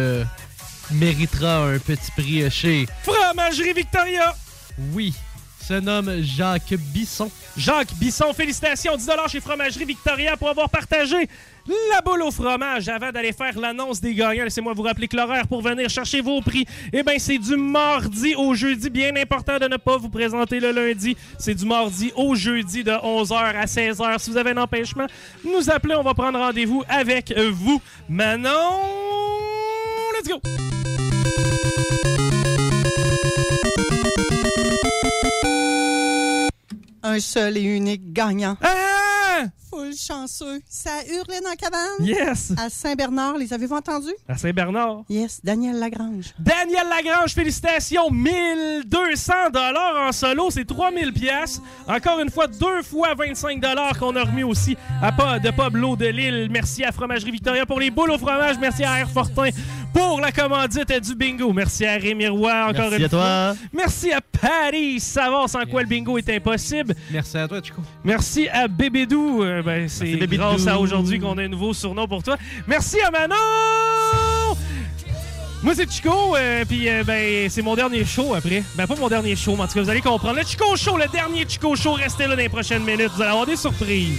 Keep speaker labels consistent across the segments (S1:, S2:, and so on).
S1: Euh, méritera un petit prix chez
S2: Fromagerie Victoria!
S1: Oui, se nomme Jacques Bisson.
S2: Jacques Bisson, félicitations, 10 chez Fromagerie Victoria pour avoir partagé la boule au fromage avant d'aller faire l'annonce des gagnants. Laissez-moi vous rappeler que l'horaire pour venir chercher vos prix, eh bien, c'est du mardi au jeudi. Bien important de ne pas vous présenter le lundi. C'est du mardi au jeudi de 11h à 16h. Si vous avez un empêchement, nous appelez, on va prendre rendez-vous avec vous. Manon, let's go!
S3: Un seul et unique gagnant.
S2: Ah!
S3: Full chanceux. Ça hurlait dans la cabane?
S2: Yes!
S3: À Saint-Bernard, les avez-vous entendus?
S2: À Saint-Bernard.
S3: Yes, Daniel Lagrange.
S2: Daniel Lagrange, félicitations! 1200 dollars en solo, c'est 3000 pièces. Encore une fois, deux fois 25 dollars qu'on a remis aussi à pas de Pablo de Lille. Merci à Fromagerie Victoria pour les boules au fromage. Merci à Air Fortin pour la commandite du bingo. Merci à Rémi Roy, encore
S1: Merci
S2: une
S1: à toi.
S2: fois. Merci à Paris Savard, sans quoi le bingo est impossible.
S1: Merci à toi, Chico.
S2: Merci à Bébédou. Euh, ben, c'est
S1: Merci, Bébédou.
S2: grâce à aujourd'hui qu'on a un nouveau surnom pour toi. Merci à Manon! Moi, c'est Chico, euh, puis euh, ben, c'est mon dernier show après. Ben, pas mon dernier show, mais en tout cas, vous allez comprendre. Le Chico Show, le dernier Chico Show, restez là dans les prochaines minutes. Vous allez avoir des surprises.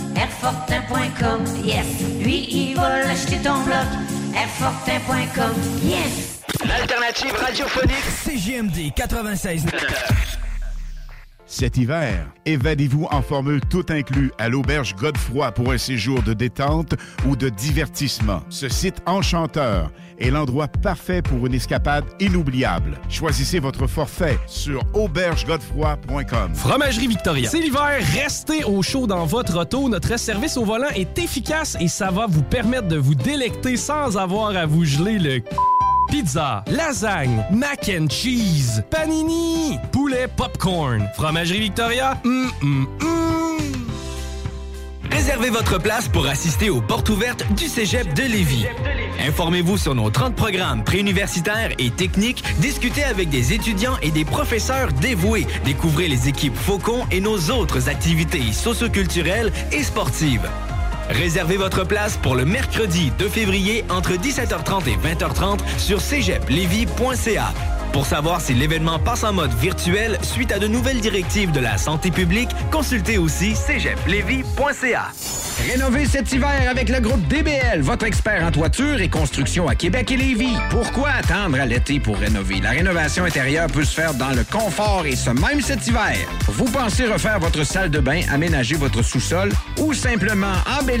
S4: Airfortin.com, yes. Lui, il va l'acheter ton bloc, Airfortin.com, yes.
S5: L'alternative radiophonique CGMD 96.
S6: Cet hiver, évadez-vous en formule tout inclus à l'auberge Godefroy pour un séjour de détente ou de divertissement. Ce site enchanteur est l'endroit parfait pour une escapade inoubliable. Choisissez votre forfait sur aubergegodefroy.com.
S2: Fromagerie Victoria. C'est l'hiver, restez au chaud dans votre auto. Notre service au volant est efficace et ça va vous permettre de vous délecter sans avoir à vous geler le c- Pizza, lasagne, mac and cheese, panini, poulet popcorn, fromagerie Victoria, hum, hum, hum.
S5: Réservez votre place pour assister aux portes ouvertes du Cégep de Lévis. Informez-vous sur nos 30 programmes préuniversitaires et techniques, discutez avec des étudiants et des professeurs dévoués, découvrez les équipes Faucon et nos autres activités socioculturelles et sportives. Réservez votre place pour le mercredi 2 février entre 17h30 et 20h30 sur cégeplevy.ca. Pour savoir si l'événement passe en mode virtuel suite à de nouvelles directives de la santé publique, consultez aussi cégeplevy.ca.
S7: Rénover cet hiver avec le groupe DBL, votre expert en toiture et construction à Québec et Lévis. Pourquoi attendre à l'été pour rénover? La rénovation intérieure peut se faire dans le confort et ce même cet hiver. Vous pensez refaire votre salle de bain, aménager votre sous-sol ou simplement embellir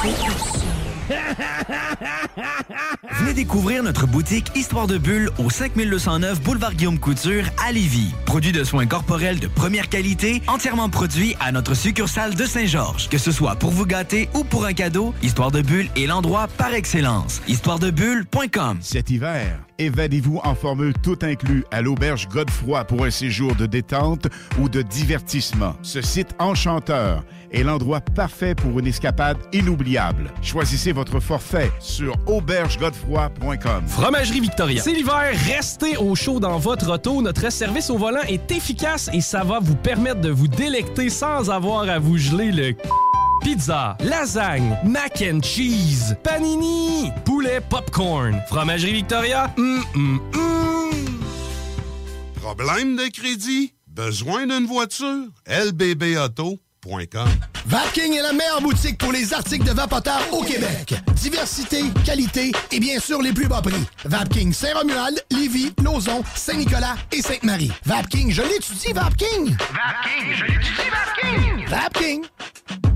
S8: Frequency.
S9: Venez découvrir notre boutique Histoire de Bulle au 5209 Boulevard Guillaume Couture à Lévis. Produit de soins corporels de première qualité, entièrement produit à notre succursale de Saint-Georges. Que ce soit pour vous gâter ou pour un cadeau, Histoire de Bulle est l'endroit par excellence. Histoiredebulle.com
S6: Cet hiver, évadez-vous en formule tout inclus à l'auberge Godefroy pour un séjour de détente ou de divertissement. Ce site enchanteur est l'endroit parfait pour une escapade inoubliable. Choisissez votre forfait sur aubergegodefroy.com.
S2: Fromagerie Victoria. C'est l'hiver, restez au chaud dans votre auto. Notre service au volant est efficace et ça va vous permettre de vous délecter sans avoir à vous geler le Pizza, lasagne, mac and cheese, panini, poulet popcorn. Fromagerie Victoria, hum, hum, hum.
S10: Problème de crédit? Besoin d'une voiture?
S11: Vapking est la meilleure boutique pour les articles de vapoteurs au Québec. Diversité, qualité et bien sûr les plus bas prix. Vapking Saint-Romuald, Lévis, Lauson, Saint-Nicolas et Sainte-Marie. Vapking, je l'étudie, Vapking!
S12: Vapking, je l'étudie, Vapking!
S11: Vapking!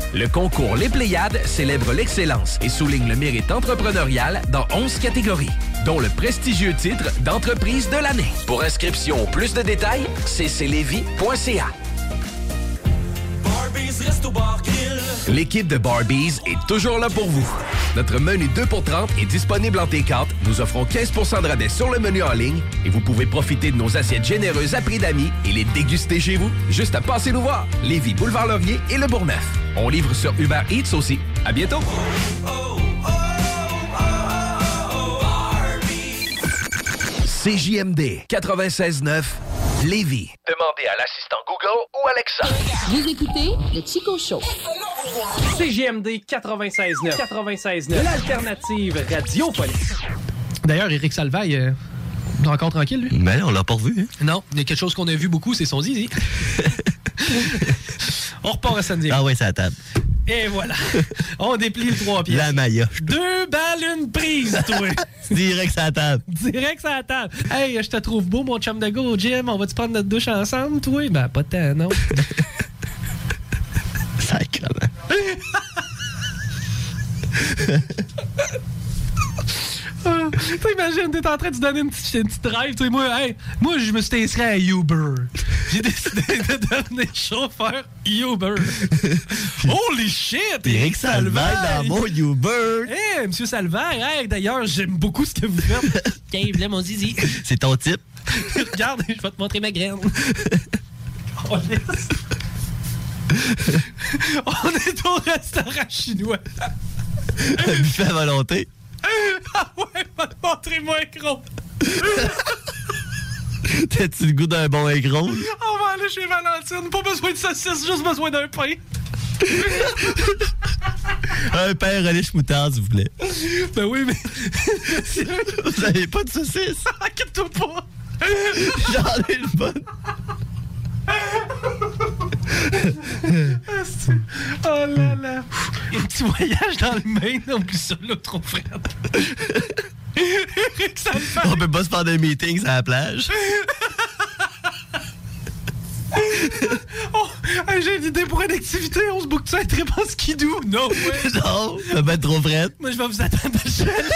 S13: Le concours Les Pléiades célèbre l'excellence et souligne le mérite entrepreneurial dans 11 catégories, dont le prestigieux titre d'entreprise de l'année. Pour inscription ou plus de détails, cclevy.ca. L'équipe de Barbies est toujours là pour vous. Notre menu 2 pour 30 est disponible en T4. Nous offrons 15 de rabais sur le menu en ligne et vous pouvez profiter de nos assiettes généreuses à prix d'amis et les déguster chez vous. Juste à passer nous voir. Lévis, Boulevard Laurier et Le Bourgneuf. On livre sur Uber Eats aussi. À bientôt. CJMD 96.9 Lévis. Demandez à l'assistant Google ou Alexa.
S8: Vous écoutez le Chico Show.
S2: CGMD 96.9. 96.9. L'alternative radiophonique.
S1: D'ailleurs, Eric Salvaille, euh, encore tranquille, lui?
S14: Ben, on l'a pas revu. Hein?
S1: Non, il y a quelque chose qu'on a vu beaucoup, c'est son zizi. on repart à samedi.
S14: Ah ouais, c'est à table.
S1: Et voilà. On déplie le trois pièces.
S14: La maillot.
S1: Deux balles, une prise, toi.
S14: Direct à la table.
S1: Direct à la table. Hey, je te trouve beau, mon chum de go gym. On va-tu prendre notre douche ensemble, toi? Ben, pas tant, non.
S14: Sacrement.
S1: T'imagines, t'es en train de te donner une petite, une petite drive. tu sais, Moi, hey, moi, je me suis inscrit à Uber. J'ai décidé de devenir chauffeur Uber. Holy shit!
S14: Eric Salvaire dans mon Uber.
S1: Hey, monsieur Salvaire, hey, d'ailleurs, j'aime beaucoup ce que vous faites. Tiens, là, mon zizi.
S14: C'est ton type.
S1: Regarde, je vais te montrer ma graine. Oh. On est au restaurant chinois.
S14: Un buffet à volonté.
S1: Ah ouais, va te montrer mon gros.
S14: T'as-tu le goût d'un bon gros?
S1: On va aller chez Valentine. Pas besoin de saucisse, juste besoin d'un pain.
S14: Un pain relish moutarde, s'il vous plaît.
S1: Ben oui, mais.
S14: Vous avez pas de saucisse?
S1: Inquiète-toi pas.
S14: J'en ai une bonne.
S1: Oh là là. Un petit voyage dans le Maine, plus ça là, trop frais. Ça me fait.
S14: On peut pas se faire des meetings à la plage.
S1: Oh, j'ai une idée pour une activité. On se boucle ça un trip en skidoo. Non, ouais.
S14: Non, ça va être trop frais.
S1: Moi, je vais vous attendre à le chalet.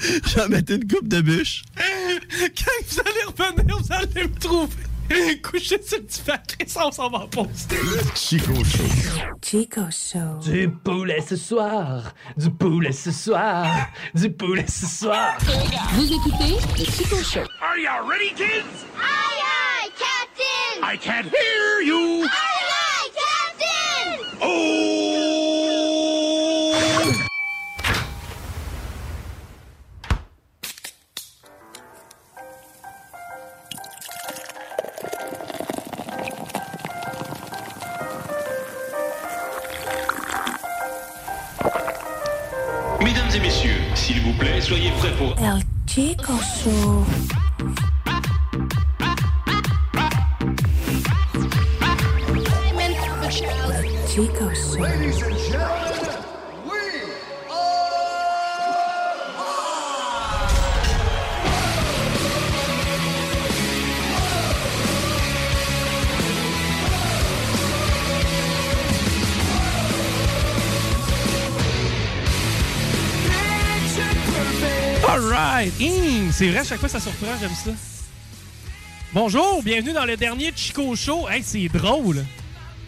S14: Je vais mettre une coupe de bûche.
S1: Quand vous allez revenir, vous allez me trouver. Couché sur le paquet, ça, on s'en va en pause.
S6: Chico Show.
S15: Chico Show.
S1: Du poulet ce soir, du poulet ce soir, du poulet ce soir.
S8: Vous écoutez le Chico Show.
S12: Are you ready, kids?
S16: Aye, aye, Captain!
S12: I can't hear you.
S16: Soyez prêts pour...
S15: El Chico Show. El Chico Show.
S2: Alright! Hum, c'est vrai, à chaque fois ça surprend, j'aime ça. Bonjour, bienvenue dans le dernier Chico Show. Hey, c'est drôle.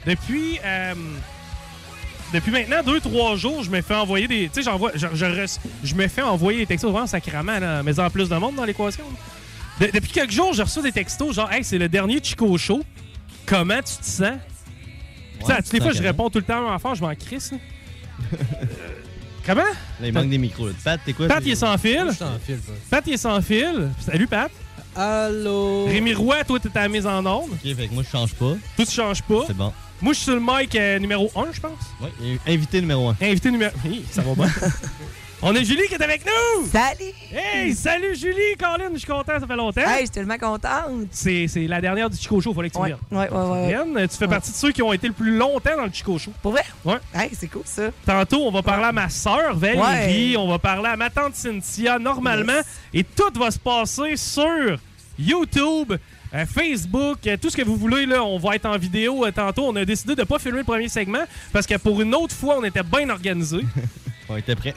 S2: Depuis, euh, depuis maintenant 2-3 jours, je me fais envoyer des. Tu sais, j'envoie. Je, je reç- je me fais envoyer des textos vraiment sacrément, là, mais en plus de monde dans l'équation. De- depuis quelques jours, je reçois des textos genre, hey, c'est le dernier Chico Show. Comment tu te sens? Tu sais, à toutes les fois, je réponds tout le temps à un enfant, je m'en crisse. Comment?
S14: Là, il manque des micros. là. Pat, t'es quoi?
S2: Pat, il est sans fil.
S17: sans fil.
S2: Pat, il est sans fil. Salut, Pat.
S17: Allô?
S2: Rémi Roy, toi, t'es à la mise en onde.
S14: Ok, fait que moi, je change pas.
S2: Toi, tu changes pas.
S14: C'est bon.
S2: Moi, je suis sur le mic euh, numéro 1, je pense.
S14: Ouais, invité numéro 1.
S2: Invité numéro... Hi, ça va bien. On a Julie qui est avec nous!
S18: Salut!
S2: Hey, salut Julie! Colin, je suis content, ça fait longtemps.
S18: Hey, je suis tellement contente.
S2: C'est la dernière du Chico Show, fallait que tu
S18: Ouais,
S2: viennes.
S18: ouais, ouais, ouais.
S2: Tu fais
S18: Ouais.
S2: partie de ceux qui ont été le plus longtemps dans le Chico Show.
S18: Pour vrai?
S2: Ouais.
S18: Hey, c'est cool ça.
S2: Tantôt, on va parler à ma sœur Valérie, on va parler à ma tante Cynthia normalement, et tout va se passer sur YouTube, euh, Facebook, euh, tout ce que vous voulez. Là, on va être en vidéo euh, tantôt. On a décidé de ne pas filmer le premier segment parce que pour une autre fois, on était bien organisé.
S14: On était prêts.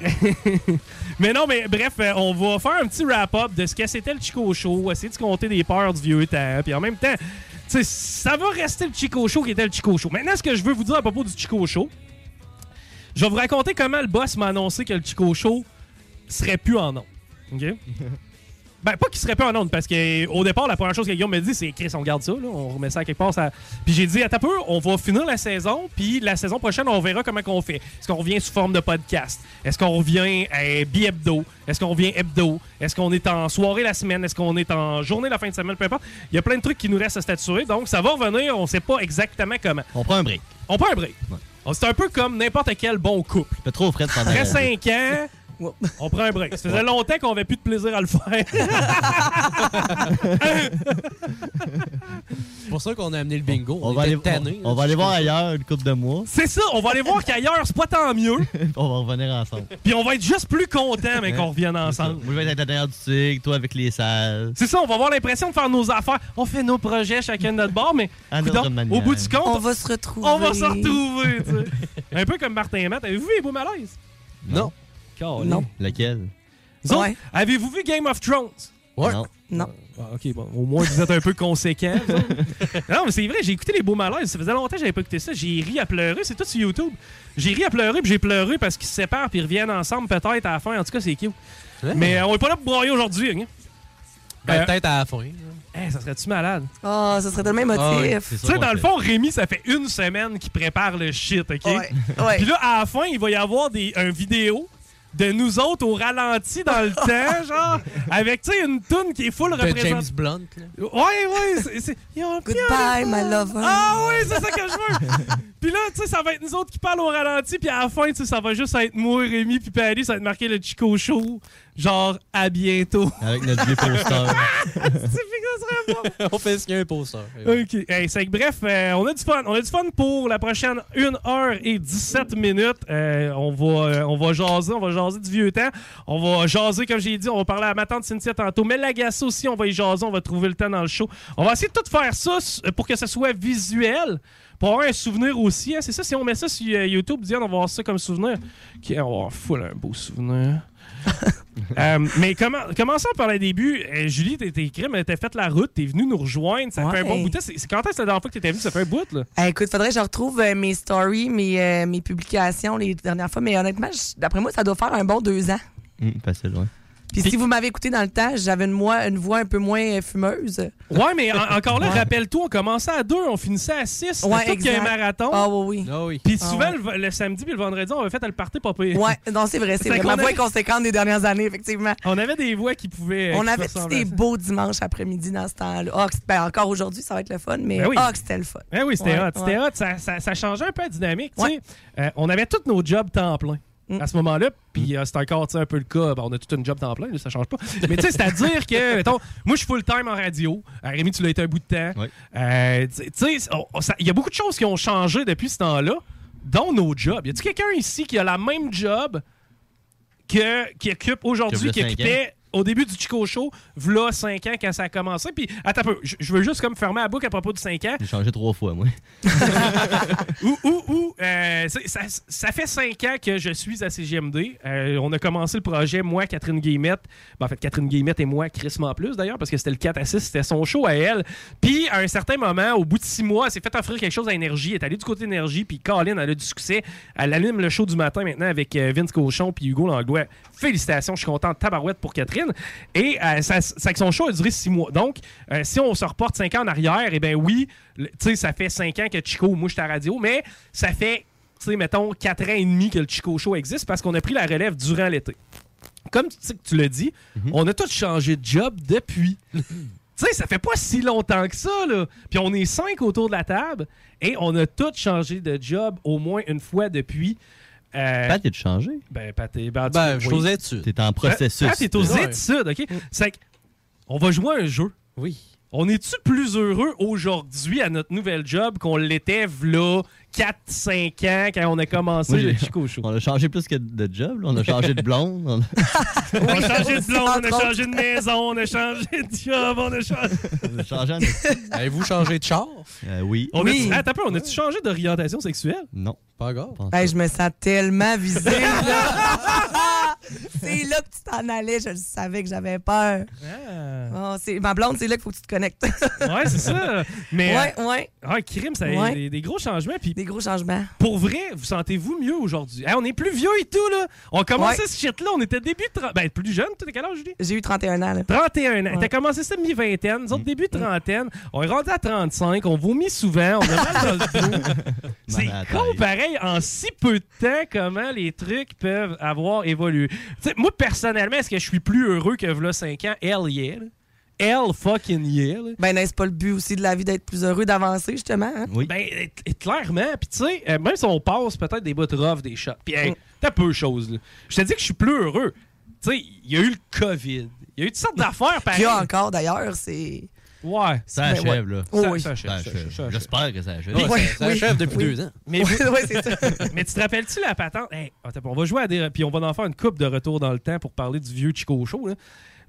S2: mais non, mais bref, euh, on va faire un petit wrap-up de ce que c'était le Chico Show, essayer de compter des peurs du vieux temps, puis en même temps, ça va rester le Chico Show qui était le Chico Show. Maintenant, ce que je veux vous dire à propos du Chico Show, je vais vous raconter comment le boss m'a annoncé que le Chico Show serait plus en nom. OK? Ben, pas qu'il serait pas en onde, parce qu'au départ, la première chose que Guillaume me dit, c'est Chris, on garde ça, là, on remet ça à quelque part. Ça... Puis j'ai dit, attends peu, on va finir la saison, puis la saison prochaine, on verra comment qu'on fait. Est-ce qu'on revient sous forme de podcast? Est-ce qu'on revient euh, bi-hebdo? Est-ce qu'on revient hebdo? Est-ce qu'on est en soirée la semaine? Est-ce qu'on est en journée la fin de semaine? Peu importe. Il y a plein de trucs qui nous restent à statuer, donc ça va revenir, on sait pas exactement comment.
S14: On prend un break.
S2: On prend un break. C'est un peu comme n'importe quel bon couple.
S14: Fait trop frais pendant.
S2: Après 5 ans, on prend un break. Ça faisait longtemps qu'on avait plus de plaisir à le faire.
S17: C'est pour ça qu'on a amené le bingo.
S14: On
S17: On,
S14: va aller,
S17: tannés,
S14: on, on va aller voir ailleurs une couple de mois.
S2: C'est ça, on va aller voir qu'ailleurs, c'est pas tant mieux.
S14: on va revenir ensemble.
S2: Puis on va être juste plus contents, mais qu'on revienne ensemble.
S14: Moi, je vais être à l'intérieur du tigre, toi avec les salles.
S2: C'est ça, on va avoir l'impression de faire nos affaires. On fait nos projets chacun de notre bord, mais coudonc, au bout du compte,
S18: On va se retrouver.
S2: on va se retrouver. tu sais. Un peu comme Martin et Matt. Avez-vous vu les beaux malaises?
S14: Non.
S2: Non.
S14: Lequel?
S2: Vous autres,
S18: Ouais.
S2: Avez-vous vu Game of Thrones?
S17: Ouais.
S14: Non.
S18: Non.
S2: Ah, ok, bon, au moins vous êtes un peu autres. non, mais c'est vrai, j'ai écouté les beaux malaises. Ça faisait longtemps que j'avais pas écouté ça. J'ai ri à pleurer. C'est tout sur YouTube. J'ai ri à pleurer, puis j'ai pleuré parce qu'ils se séparent, puis ils reviennent ensemble peut-être à la fin. En tout cas, c'est cute. Mais euh, on est pas là pour broyer aujourd'hui. hein.
S17: Ben,
S2: Euh,
S17: Peut-être à la fin.
S2: Hey, ça serait-tu malade?
S18: Oh, ça serait tellement
S17: Ah
S18: émotif.
S2: Tu sais, dans le fond, Rémi, ça fait une semaine qu'il prépare le shit, OK?
S18: Ouais, ouais.
S2: Puis là, à la fin, il va y avoir des, un vidéo de nous autres au ralenti dans le temps, genre, avec, tu sais, une toune qui est full
S17: De James
S2: représentée.
S17: Blunt. là.
S2: Ouais, ouais, c'est-
S18: Goodbye, my lover.
S2: Ah oui, c'est ça que je veux! puis là, tu sais, ça va être nous autres qui parlent au ralenti, puis à la fin, tu sais, ça va juste être moi, Rémi, puis Paris, ça va être marqué le Chico Show, genre, à bientôt.
S14: Avec notre vieux poster.
S2: serait bon.
S17: On fait ce qu'il y a un poster.
S2: OK. Hey, c'est que bref, euh, on a du fun. On a du fun pour la prochaine 1 heure et 17 minutes. Euh, on, va, euh, on va jaser, on va jaser du vieux temps. On va jaser, comme j'ai dit, on va parler à ma tante Cynthia tantôt. Mais Lagasse aussi, on va y jaser, on va trouver le temps dans le show. On va essayer de tout faire ça pour que ce soit visuel. Pour avoir un souvenir aussi. hein. C'est ça, si on met ça sur YouTube, Diane, on va avoir ça comme souvenir. OK, on va avoir full un beau souvenir. Euh, mais comment, commençons par le début. Euh, Julie, t'es t'es crème, t'as fait la route, t'es venue nous rejoindre. Ça fait un bon bout de temps. C'est c'est quand est-ce la dernière fois que t'étais venue? Ça fait un bout, là.
S18: Eh, écoute, faudrait que je retrouve euh, mes stories, mes, euh, mes publications les dernières fois. Mais honnêtement, d'après moi, ça doit faire un bon deux ans.
S14: Hum, facile, ouais.
S18: Puis si vous m'avez écouté dans le temps, j'avais une, moi- une voix un peu moins euh, fumeuse.
S2: Ouais, mais en- encore là,
S18: Ouais.
S2: rappelle-toi, on commençait à deux, on finissait à six.
S18: Ouais,
S2: C'était tout qu'il y a un
S18: exact.
S2: marathon.
S18: Ah oui, oui.
S17: Ah oui.
S2: Puis
S18: Ah
S2: souvent,
S18: ouais.
S2: le, le samedi puis le vendredi, on avait fait le party pas pire.
S18: Ouais, non, c'est vrai, c'est vrai.
S2: qu'on
S18: Ma voix
S2: avait-
S18: est conséquente des dernières années, effectivement.
S2: On avait des voix qui pouvaient.
S18: On
S2: qui
S18: avait
S2: ressemblaient
S18: des
S2: à ça.
S18: beaux dimanches après-midi dans ce temps-là. Ah, que c'est- ben, encore aujourd'hui, ça va être le fun, mais
S2: Ben oui.
S18: ah, que c'était le fun.
S2: Ben oui, c'était
S18: Ouais,
S2: hot. C'était
S18: ouais.
S2: hot. Ça, ça, ça changeait un peu la dynamique. tu
S18: Ouais.
S2: sais. Euh, on avait tous nos jobs temps plein. À ce moment-là. Puis euh, c'est encore un peu le cas. Ben, on a tout une job temps plein, là, ça change pas. Mais tu sais, c'est-à-dire que, mettons, moi, je suis full-time en radio. Euh, Rémi, tu l'as été un bout de temps. Euh, tu sais, il y a beaucoup de choses qui ont changé depuis ce temps-là, dont nos jobs. Y a-tu quelqu'un ici qui a la même job que, qui occupe aujourd'hui, qui occupait au début du Chico Show, v'là 5 ans quand ça a commencé. Puis, attends un peu, je veux juste comme fermer la boucle à propos de 5 ans.
S14: J'ai changé trois fois, moi.
S2: Ou, ou, ou, euh, ça, ça fait cinq ans que je suis à CGMD. Euh, on a commencé le projet, moi, Catherine Guillemette. Ben, en fait, Catherine Guillemette et moi, Chris plus d'ailleurs, parce que c'était le 4 à 6, c'était son show à elle. Puis, à un certain moment, au bout de six mois, elle s'est fait offrir quelque chose à Énergie. Elle est allée du côté d'énergie, puis Colin, elle a du succès. Elle anime le show du matin maintenant avec euh, Vince Cochon puis Hugo Langlois. Félicitations, je suis content de tabarouette pour Catherine. Et euh, ça, ça- son show a duré six mois. Donc, euh, si on se reporte cinq ans en arrière, eh bien oui, le- tu sais, ça fait cinq ans que Chico, à la radio, mais ça fait, tu sais, mettons, quatre ans et demi que le Chico Show existe parce qu'on a pris la relève durant l'été. Comme tu tu l'as dit, on a tous changé de job depuis. tu sais, ça fait pas si longtemps que ça, là. Puis on est cinq autour de la table et on a tous changé de job au moins une fois depuis. Euh,
S14: Pat, t'es changé?
S2: Ben, Pat, est- ben,
S17: Ben,
S2: cas,
S17: je suis
S2: oui.
S17: aux études.
S14: T'es en processus.
S2: Ah, t'es aux
S14: Ouais.
S2: études, OK? C'est que, on va jouer à un jeu.
S17: Oui.
S2: On est-tu plus heureux aujourd'hui à notre nouvel job qu'on l'était v'là 4-5 ans quand on a commencé
S14: Moi,
S2: le Chico Show?
S14: On a changé plus que de job. là. On a changé de blonde. on a-
S2: On a changé de blonde, on a changé de maison, on a changé de job, on a changé...
S14: on a changé en-
S17: Avez-vous changé de char?
S14: Euh, oui.
S2: On
S18: Oui.
S2: a Attends on a-tu changé d'orientation sexuelle?
S14: Non.
S17: Pas grave.
S18: Hey, je me sens tellement visée, là. c'est là que tu t'en allais. Je le savais que j'avais peur. Oh, c'est- ma blonde, c'est là qu'il faut que tu te connectes.
S2: Ouais, c'est ça. Mais,
S18: ouais, ouais.
S2: Ah, crime, ça a
S18: Ouais.
S2: des, des gros changements. Puis
S18: Des gros changements.
S2: pour vrai, vous sentez-vous mieux aujourd'hui? Hey, on est plus vieux et tout, là. On a commencé
S18: Ouais.
S2: ce shit-là, on était début de... tra- Ben, plus jeune, tu quel âge, Julie?
S18: J'ai eu 31 ans, là.
S2: 31 ans.
S18: Ouais.
S2: T'as commencé ça mi-vingtaine, nous autres début de trentaine. On est rendu à 35, on vomit souvent, on a mal dans le dos. C'est con pareil, en si peu de temps, comment les trucs peuvent avoir évolué? Moi, personnellement, est-ce que je suis plus heureux que v'là 5 ans? Hell yeah. là. Hell fucking yeah. là.
S18: Ben, n'est-ce pas le but aussi de la vie d'être plus heureux, d'avancer, justement? hein?
S14: Oui.
S2: Ben, et- et clairement. Puis, tu sais, euh, même si on passe peut-être des bouts rough, des shots. Puis, hey, t'as peu de choses. là. Je te dis que je suis plus heureux. Tu sais, il y a eu le COVID. Il y a eu toutes sortes d'affaires,
S18: Qu'il
S2: pareil.
S18: y a encore, d'ailleurs, c'est...
S2: Ouais.
S14: Ça achève,
S18: ouais.
S14: là.
S18: Oh,
S2: Ça-
S18: oui.
S2: ça achève,
S14: Ça
S2: ça
S14: achève.
S2: achève, ça achève.
S14: J'espère que ça achève.
S17: Ouais,
S18: Ouais,
S17: ça,
S18: oui.
S17: achève depuis
S18: Oui.
S17: deux ans.
S2: Mais, vous-
S18: ouais, c'est ça.
S2: mais tu te rappelles-tu la patente? Hey, attends, on va jouer à des. Puis on va en faire une coupe de retour dans le temps pour parler du vieux Chico Show. là.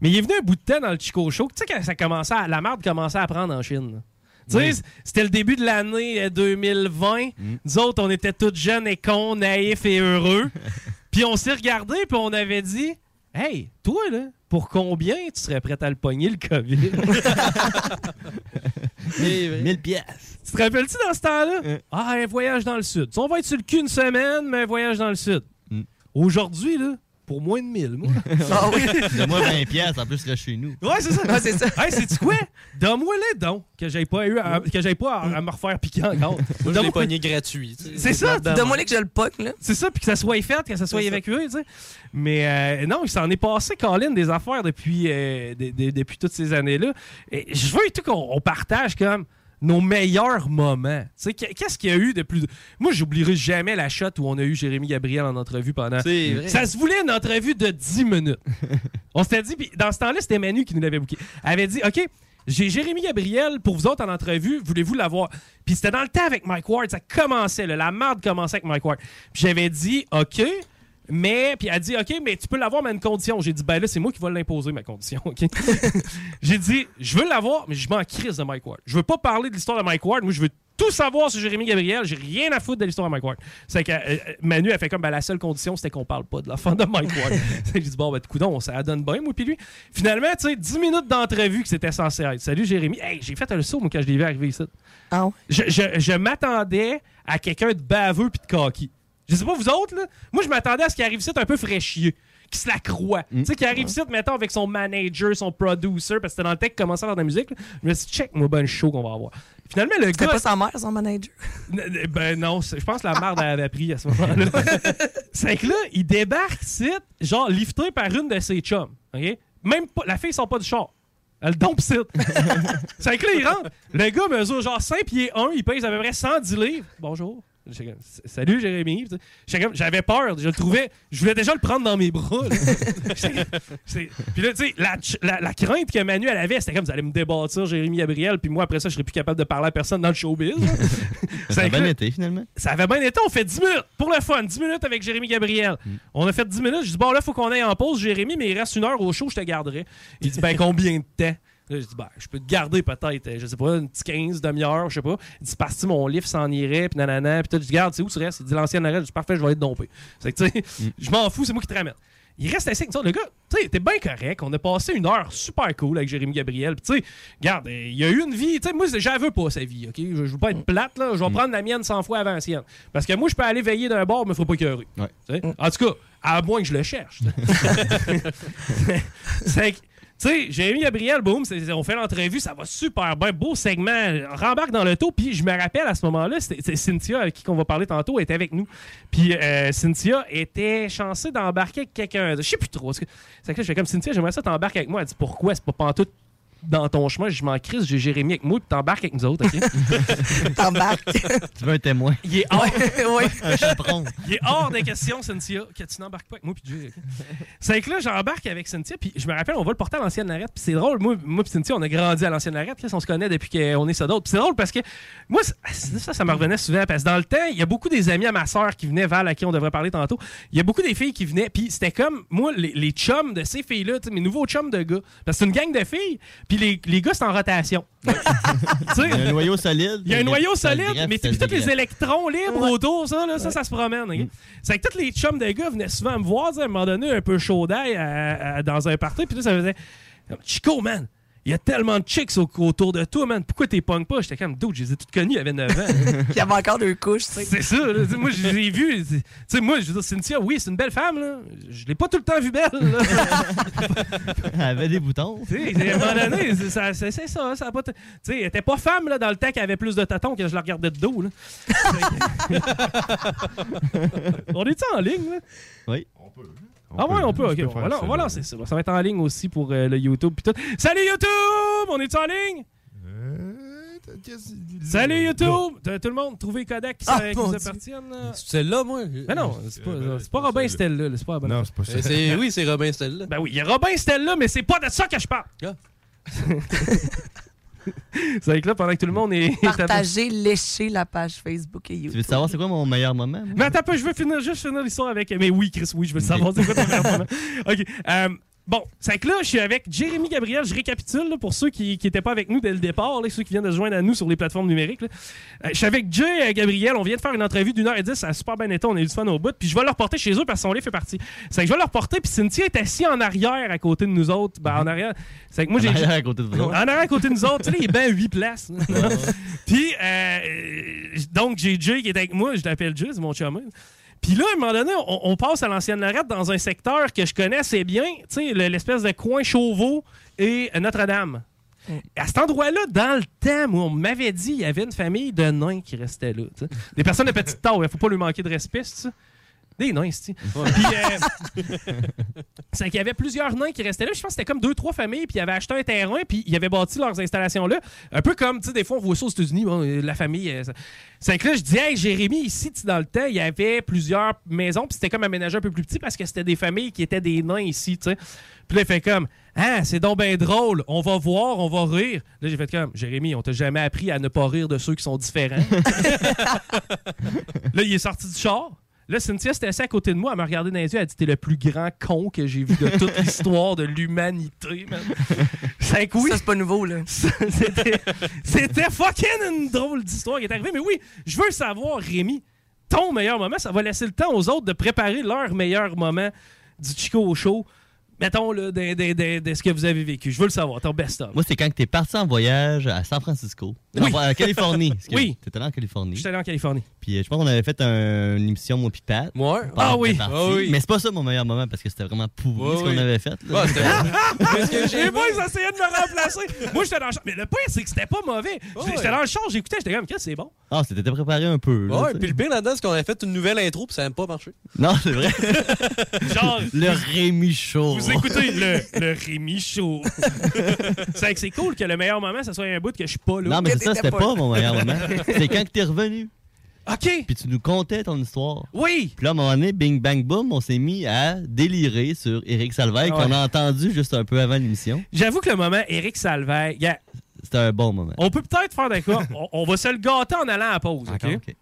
S2: Mais il est venu un bout de temps dans le Chico Show. Tu sais, quand ça commençait à- la merde commençait à prendre en Chine. là. Tu sais,
S14: Oui.
S2: c'était le début de l'année euh, 2020. Nous autres, on était tous jeunes et cons, naïfs et heureux. puis on s'est regardé, puis on avait dit Hey, toi, là, pour combien tu serais prêt à le pogner, le COVID?
S14: 1000 pièces.
S2: Tu te rappelles-tu dans ce temps-là?
S14: Euh.
S2: Ah, un voyage dans le sud. On va être sur le cul une semaine, mais un voyage dans le sud.
S14: Mm.
S2: Aujourd'hui, là, pour moins de 1000, moi.
S18: Ah oui.
S14: Donne-moi 20 pièces. En plus, reste chez nous.
S2: ouais, c'est ça.
S18: Ouais, c'est ça.
S2: Hey, c'est-tu quoi? Donne-moi les dons que j'ai pas eu à, que j'ai pas à, à me refaire piquer encore.
S17: Moi, je l'ai
S2: Donne-moi-
S17: pogné gratuit. tu sais.
S2: C'est ça,
S18: Donne-moi que je le poque, là.
S2: C'est ça, puis que ça soit fait, que ça soit
S17: C'est
S2: évacué, tu sais. Mais euh, non, il s'en est passé, Colin, des affaires depuis, euh, de- de- depuis toutes ces années-là. Et je veux tout qu'on on partage comme nos meilleurs moments. Tu sais, qu'est- qu'est-ce qu'il y a eu de plus... Moi, j'oublierai jamais la shot où on a eu Jérémy Gabriel en entrevue pendant...
S17: C'est vrai.
S2: Ça se voulait une entrevue de 10 minutes. on s'était dit, puis dans ce temps-là, c'était Manu qui nous l'avait booké. Elle avait dit, OK, j'ai Jérémy Gabriel pour vous autres en entrevue, voulez-vous l'avoir? Puis c'était dans le temps avec Mike Ward, ça commençait, là, la merde commençait avec Mike Ward. Puis j'avais dit, OK, mais, puis elle a dit, OK, mais tu peux l'avoir, mais à une condition. J'ai dit, ben là, c'est moi qui vais l'imposer, ma condition, OK? j'ai dit, je veux l'avoir, mais je m'en crise de Mike Ward. Je veux pas parler de l'histoire de Mike Ward, moi, je veux tout savoir sur Jérémy Gabriel. J'ai rien à foutre de l'histoire de Mike Ward. C'est que euh, Manu a fait comme ben, la seule condition, c'était qu'on parle pas de l'enfant de Mike Ward. J'ai dit bon ben coudon, ça donne bien moi puis lui. Finalement, tu sais, 10 minutes d'entrevue que c'était censé être. Salut Jérémy. Hey, j'ai fait un saut moi quand je l'ai vu arriver ici.
S18: Ah ouais?
S2: Je, je- je m'attendais à quelqu'un de baveux puis de coquille. Je sais pas vous autres là. Moi je m'attendais à ce qu'il arrive ici un peu fraîchier. Qui se la croit. Tu sais, qui arrive ici, mettons, avec son manager, son producer, parce que c'était dans le tech qui commençait à faire de la musique. là. Je me suis dit, check, moi, ben show qu'on va avoir. Finalement, le
S18: C'était
S2: gars.
S18: pas sa mère, son manager?
S2: Ben non, je pense que la merde elle avait pris à ce moment-là. c'est que là, il débarque ici, genre lifté par une de ses chums. OK? Même pas, la fille sort pas du char. Elle dompe site. c'est que là, il rentre. Le gars mesure genre 5 pieds 1, il pèse à peu près 110 livres. Bonjour. Salut Jérémy. J'avais peur, je le trouvais. Je voulais déjà le prendre dans mes bras. là. Puis là, tu sais, la, ch- la- la crainte que Manu elle avait, c'était comme, vous allez me débattre, Jérémy Gabriel. Puis moi, après ça, je serais plus capable de parler à personne dans le showbiz.
S14: Ça a
S2: C'est
S14: bien été, finalement.
S2: ça avait bien été, on fait 10 minutes pour le fun, 10 minutes avec Jérémy Gabriel. On a fait 10 minutes, je dis bon là, faut qu'on aille en pause, Jérémy, mais il reste une heure au show, je te garderai. Il dit ben combien de temps? Là, je dis, ben, je peux te garder peut-être, euh, je sais pas, une petite 15, demi-heure, je sais pas. Il dit, parce que mon livre s'en irait, puis nanana, puis. Je dis, garde, c'est où tu restes? Il dit, l'ancienne arrête. Je dis, parfait, je vais être dompé. C'est que, tu sais, je m'en fous, c'est moi qui te ramène. Il reste assis avec nous. Le gars, tu sais, t'es bien correct. On a passé une heure super cool avec Jérémy Gabriel. Puis, tu sais, regarde, euh, il y a eu une vie. Tu sais, moi, j'en veux pas sa vie, OK? Je, je veux pas être plate, là. Je vais prendre la mienne 100 fois avant la sienne. Parce que moi, je peux aller veiller d'un bord, mais faut pas écœurer. Tu sais? En tout cas, à moins que je le cherche. c'est tu sais, Jérémy Gabriel, boum, on fait l'entrevue, ça va super bien, beau segment. On rembarque dans l'auto, puis je me rappelle à ce moment-là, c'est Cynthia avec qui on va parler tantôt, était avec nous. Puis euh, Cynthia était chancée d'embarquer avec quelqu'un. Je sais plus trop. C'est que là, je fais comme Cynthia, j'aimerais ça t'embarques avec moi. Elle dit pourquoi? C'est pas pantoute dans ton chemin. Je m'en crise, j'ai Jérémy avec moi, puis t'embarques avec nous autres, OK?
S18: T'embarques.
S14: Tu veux un témoin?
S2: Il est hors,
S14: Un chaperon.
S2: il est hors des questions, Cynthia, que tu n'embarques pas avec moi puis ok? C'est que là, j'embarque avec Cynthia, puis je me rappelle, on va le porter à l'ancienne Larette, puis c'est drôle. Moi, moi puis Cynthia, on a grandi à l'ancienne Larette, Chris, on se connaît depuis qu'on est ça d'autres. Puis c'est drôle parce que moi, c'est- ça, ça me revenait souvent, parce que dans le temps, il y a beaucoup des amis à ma soeur qui venaient, Val, à qui on devrait parler tantôt. Il y a beaucoup des filles qui venaient, puis c'était comme, moi, les, les chums de ces filles-là, tu sais, mes nouveaux chums de gars. Parce que c'est une gang de filles, puis les, les gars, c'est en rotation. Tu sais,
S14: Il y a un noyau solide.
S2: il y a un noyau solide,
S14: greffe,
S2: mais puis tous les électrons libres autour, ça, là, ça, ça se promène. ok? C'est que tous les chums de gars venaient souvent me voir, à un moment donné, un peu chaud d'ail dans un party, puis là, ça faisait Chico, man, il y a tellement de chicks au- autour de toi, man, pourquoi t'es punk pas? J'étais comme, dude, je les ai toutes connues, il avait 9 ans.
S18: Il y avait encore deux couches, tu sais.
S2: C'est ça, là. Moi, je l'ai vu. Tu sais, moi, je veux dire, Cynthia, oui, c'est une belle femme, là. Je l'ai pas tout le temps vue belle, là.
S14: Elle avait des boutons.
S2: Tu sais, à un moment donné, c'est ça, ça, ça a pas t- Tu sais, elle était pas femme, là, dans le temps qu'elle avait plus de tatons que je la regardais de dos, là. on est en ligne, là?
S14: Oui.
S2: Ah ouais, on peut, ok.
S6: peux
S2: On
S6: faire
S2: va, lan-
S6: ça,
S2: ça. Ça va être en ligne aussi pour euh, le YouTube tout. Salut YouTube! On est en ligne? Salut YouTube! Tout le monde, trouvez les codecs qui,
S17: Ah,
S2: qui appartiennent. là?
S17: C'est celle-là, moi?
S2: Mais non, c'est pas, c'est pas Robin Stella. là, C'est pas
S6: Non, c'est pas ça.
S17: Euh, c'est- Oui, c'est Robin Stella.
S2: Ben oui, il y a Robin Stella, mais c'est pas de ça que je parle.
S17: Ah.
S2: c'est vrai que là, pendant que tout le monde est.
S18: Partager, lécher la page Facebook et
S14: Tu
S18: YouTube.
S14: veux savoir c'est quoi mon meilleur moment? moi?
S2: Mais attends je veux finir, juste finir l'histoire avec. Mais oui, Chris, oui, je veux savoir. C'est quoi ton meilleur moment? OK. euh, bon, c'est que là, je suis avec Jérémy Gabriel. Je récapitule là, pour ceux qui n'étaient pas avec nous dès le départ, là, ceux qui viennent de se joindre à nous sur les plateformes numériques. là. Euh, je suis avec Jay et Gabriel. On vient de faire une entrevue d'une heure et dix. Ça a super bien été. On a eu du fun au bout. Puis je vais leur porter chez eux parce que son livre fait partie. C'est que je vais leur porter. Puis Cynthia est assise en arrière à côté de nous autres. Ben, en arrière. C'est que moi,
S14: En
S2: j'ai.
S14: arrière à côté de vous autres.
S2: En arrière à côté de nous autres. Tu sais, il est bien 8 places. là. Puis, euh, donc, j'ai Jay qui est avec moi. Je l'appelle Jay, c'est mon chum. Puis là, à un moment donné, on, on passe à l'ancienne Lorette dans un secteur que je connais assez bien, tu sais, le- l'espèce de coin Chauveau et Notre-Dame. À cet endroit-là, dans le temps, moi, on m'avait dit qu'il y avait une famille de nains qui restait là. Des personnes de petite taille, il faut pas lui manquer de respect? Des nains, c'est Puis, euh, c'est qu'il y avait plusieurs nains qui restaient là. Je pense que c'était comme deux, trois familles, puis ils avaient acheté un terrain, puis ils avaient bâti leurs installations là. Un peu comme, tu sais, des fois, on voit ça aux États-Unis, bon, euh, la famille. euh, ça- C'est que là, je dis, hey, Jérémy, ici, tu sais, dans le temps, il y avait plusieurs maisons, puis c'était comme aménagé un peu plus petit parce que c'était des familles qui étaient des nains ici, tu sais. Puis là, il fait comme, ah, c'est donc bien drôle, on va voir, on va rire. Là, j'ai fait comme, Jérémy, on t'a jamais appris à ne pas rire de ceux qui sont différents. là, il est sorti du char. Là, Cynthia s'était assise à côté de moi, elle m'a regardé dans les yeux, elle a dit T'es le plus grand con que j'ai vu de toute l'histoire de l'humanité, man. C'est que oui.
S18: Ça, c'est pas nouveau, là.
S2: C'était c'était fucking une drôle d'histoire qui est arrivée. Mais oui, je veux savoir, Rémi, ton meilleur moment, ça va laisser le temps aux autres de préparer leur meilleur moment du Chico au show. Mettons, là, de, de- de- de ce que vous avez vécu. Je veux le savoir, ton best-of.
S14: Moi, c'est quand tu es parti en voyage à San Francisco.
S2: Oui.
S14: En Californie.
S2: Oui.
S14: T'étais là en Californie.
S2: J'étais allé en Californie.
S14: Puis euh, je pense qu'on avait fait un- une émission, moi puis Pat.
S17: Ouais.
S2: Ah oui.
S17: Ah.
S14: Mais c'est pas ça mon meilleur moment parce que c'était vraiment pourri ce qu'on
S17: oui.
S14: avait fait.
S17: que j'ai
S2: Les boys
S17: aimé-
S2: essayaient de me remplacer. Moi, j'étais dans le char. Mais le pire, c'est que c'était pas mauvais. J'étais dans le char, j'écoutais, j'étais comme, qu'est-ce que c'est bon?
S14: Ah, c'était préparé un peu. là,
S17: Ouais, puis le pire là-dedans, c'est qu'on avait fait une nouvelle intro, puis ça n'a pas marché.
S14: Non, c'est vrai.
S2: Genre,
S14: le Rémi Show.
S2: Vous écoutez le, le Rémi Show. c'est vrai que c'est cool que le meilleur moment, ça soit un bout que je suis pas là.
S14: Non, mais c'est ça, c'était
S18: pas
S14: mon meilleur moment. C'est quand que t'es revenu.
S2: OK.
S14: Puis tu nous contais ton histoire.
S2: Oui.
S14: Puis là, à un moment donné, bing, bang, boom, on s'est mis à délirer sur Éric Salvaille,
S2: Ouais.
S14: qu'on a entendu juste un peu avant l'émission.
S2: J'avoue que le moment Éric Salvaille, gars,
S14: C'était un bon moment.
S2: on peut peut-être faire quoi? on, on va se le gâter en allant à la pause, OK?
S14: D'accord, OK.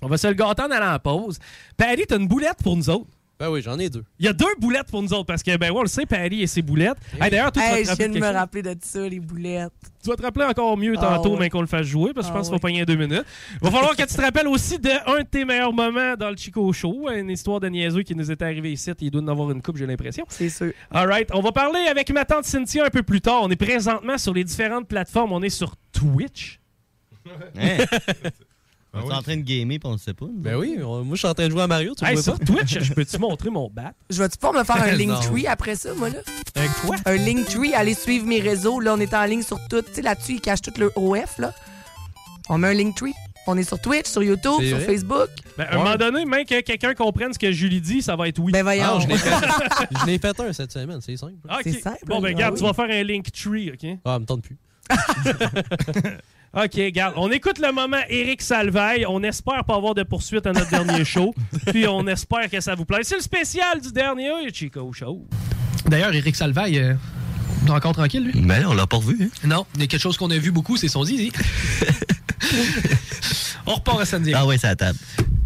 S2: On va se le gâter en allant à la pause. Paris, t'as une boulette pour nous autres.
S17: Ben oui, j'en ai deux.
S2: Il y a deux boulettes pour nous autres parce que, ben, ouais, on le sait, Paris et ses boulettes. Hey, D'ailleurs, toi, tu vas te
S18: je
S2: rappeler
S18: viens de me rappeler de ça, les boulettes.
S2: Tu vas te rappeler encore mieux
S18: Ah
S2: tantôt, mais qu'on le fasse jouer, parce que je
S18: Ah
S2: pense qu'il
S18: ouais.
S2: va pogner deux minutes. Il va falloir que tu te rappelles aussi d'un de, tes meilleurs moments dans le Chico Show, une histoire de niaiseux qui nous est arrivée ici. Il doit en avoir une coupe, j'ai l'impression.
S18: C'est sûr.
S2: All right. On va parler avec ma tante Cynthia un peu plus tard. On est présentement sur les différentes plateformes. On est sur Twitch.
S14: Hein? on est en train de gamer, puis on ne sait pas.
S17: Ben oui, on- moi je suis en train de jouer à Mario, tu le
S2: Hey,
S17: vois
S2: sur
S17: pas?
S2: Twitch, je peux-tu montrer mon bat?
S18: Je vais-tu pas me faire un
S17: Non.
S18: Linktree après ça, moi, là?
S2: Avec quoi?
S18: Un Linktree, aller suivre mes réseaux. Là, on est en ligne sur tout. Tu sais, là-dessus, ils cachent tout le OF, là. On met un Linktree. On est sur Twitch, sur YouTube, sur
S17: vrai?
S18: Facebook.
S2: Ben, à un moment donné, même que quelqu'un comprenne ce que Julie dit, ça va être oui.
S18: Ben voyons.
S17: Ah, je l'ai fait, je l'ai fait un cette semaine, c'est simple.
S2: Ok.
S18: C'est simple,
S2: Bon, ben,
S18: ah
S2: regarde,
S18: oui.
S2: tu vas faire un link tree, OK?
S17: Ah, me tente plus.
S2: OK, regarde. On écoute le moment Éric Salvaille. On espère pas avoir de poursuite à notre dernier show. Puis on espère que ça vous plaît. C'est le spécial du dernier Chico Show. D'ailleurs, Éric Salvaille, euh, encore tranquille, lui?
S14: Ben, on l'a pas revu. Hein?
S2: Non, il y a quelque chose qu'on a vu beaucoup, c'est son zizi. on repart à samedi.
S14: Ah ouais, c'est à table.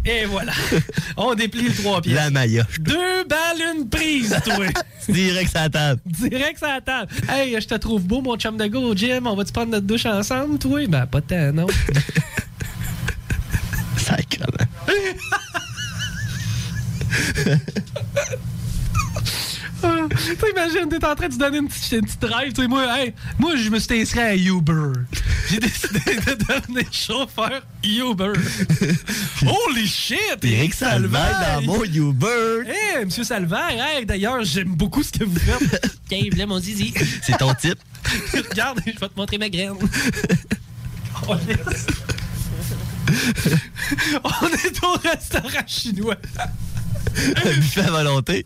S2: Et voilà. On déplie le trois pieds.
S14: La Maya.
S2: Deux balles, une prise, toi.
S14: Direct à la table.
S2: Direct sur la table. Hey, je te trouve beau, mon chum de go gym. On va-tu prendre notre douche ensemble, toi? Ben, pas tant, non.
S14: Sacrement.
S2: T'imagines, t'es en train de te donner une petite, une petite drive. Tu sais, moi, hey, moi, je me suis inscrit à Uber. J'ai décidé de devenir chauffeur Uber. Holy shit!
S14: Éric Salvaille dans mon Uber.
S2: Hey, monsieur Salvaire, hey, d'ailleurs, j'aime beaucoup ce que vous faites. Tiens, là, mon zizi.
S14: C'est ton type.
S2: Regarde, je vais te montrer ma graine. Oh, yes. On est au restaurant chinois.
S14: Un buffet à volonté.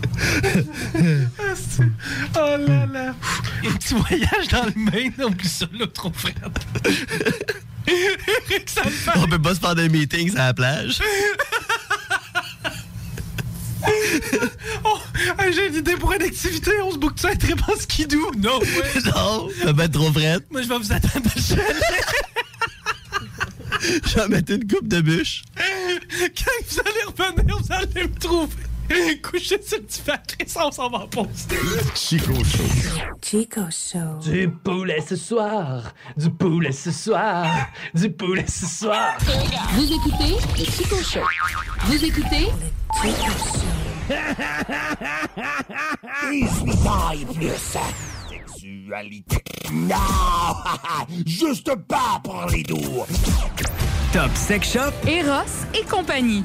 S2: Oh là là. Un petit voyage dans le Maine, oublie ça, là, trop frère. Ça me fait.
S14: On peut pas se faire des meetings à la plage.
S2: Oh, j'ai une idée pour une activité. On se boucle ça très bon skidoo. Non, ouais.
S14: Non, ça va être trop frais.
S2: Moi, je vais vous attendre à le chalet.
S14: Je vais mettre une coupe de bûche.
S2: Quand vous allez revenir, vous allez me trouver. Couché sur le petit Patrice, on s'en va en pause.
S6: Chico Show.
S15: Chico Show.
S1: Du poulet ce soir, du poulet ce soir, du poulet ce soir.
S8: Vous écoutez le Chico Show. Vous écoutez
S15: Chico Show.
S12: Et suis taille plus sexualité. Non! Juste pas pour les doux.
S5: Top Sex Shop,
S16: Eros et compagnie.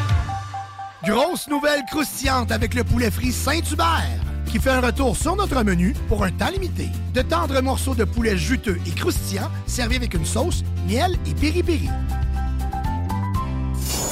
S11: Grosse nouvelle croustillante avec le poulet frit Saint-Hubert qui fait un retour sur notre menu pour un temps limité. De tendres morceaux de poulet juteux et croustillants servis avec une sauce, miel et piri-piri.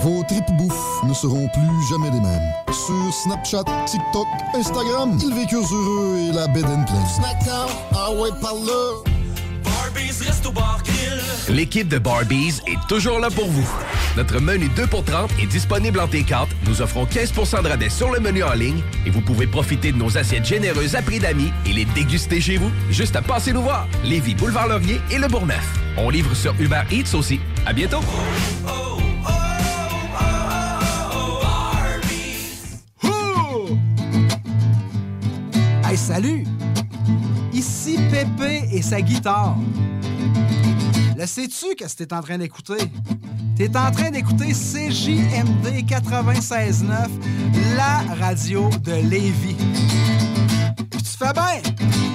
S19: Vos tripes bouffe ne seront plus jamais les mêmes. Sur Snapchat, TikTok, Instagram, ils vécurent heureux et la bed and pleine.
S20: Snackdown, ah ouais.
S13: L'équipe de Barbies est toujours là pour vous. Notre menu 2 pour 30 est disponible en T4. Nous offrons 15% de rabais sur le menu en ligne et vous pouvez profiter de nos assiettes généreuses à prix d'amis et les déguster chez vous. Juste à passer nous voir. Lévis, Boulevard Laurier et Le Bourgneuf. On livre sur Uber Eats aussi. À bientôt.
S21: Salut! Ici Pépé et sa guitare. Le sais-tu qu'est-ce que t'es en train d'écouter? T'es en train d'écouter CJMD 96.9, la radio de Lévis. Puis tu fais bien!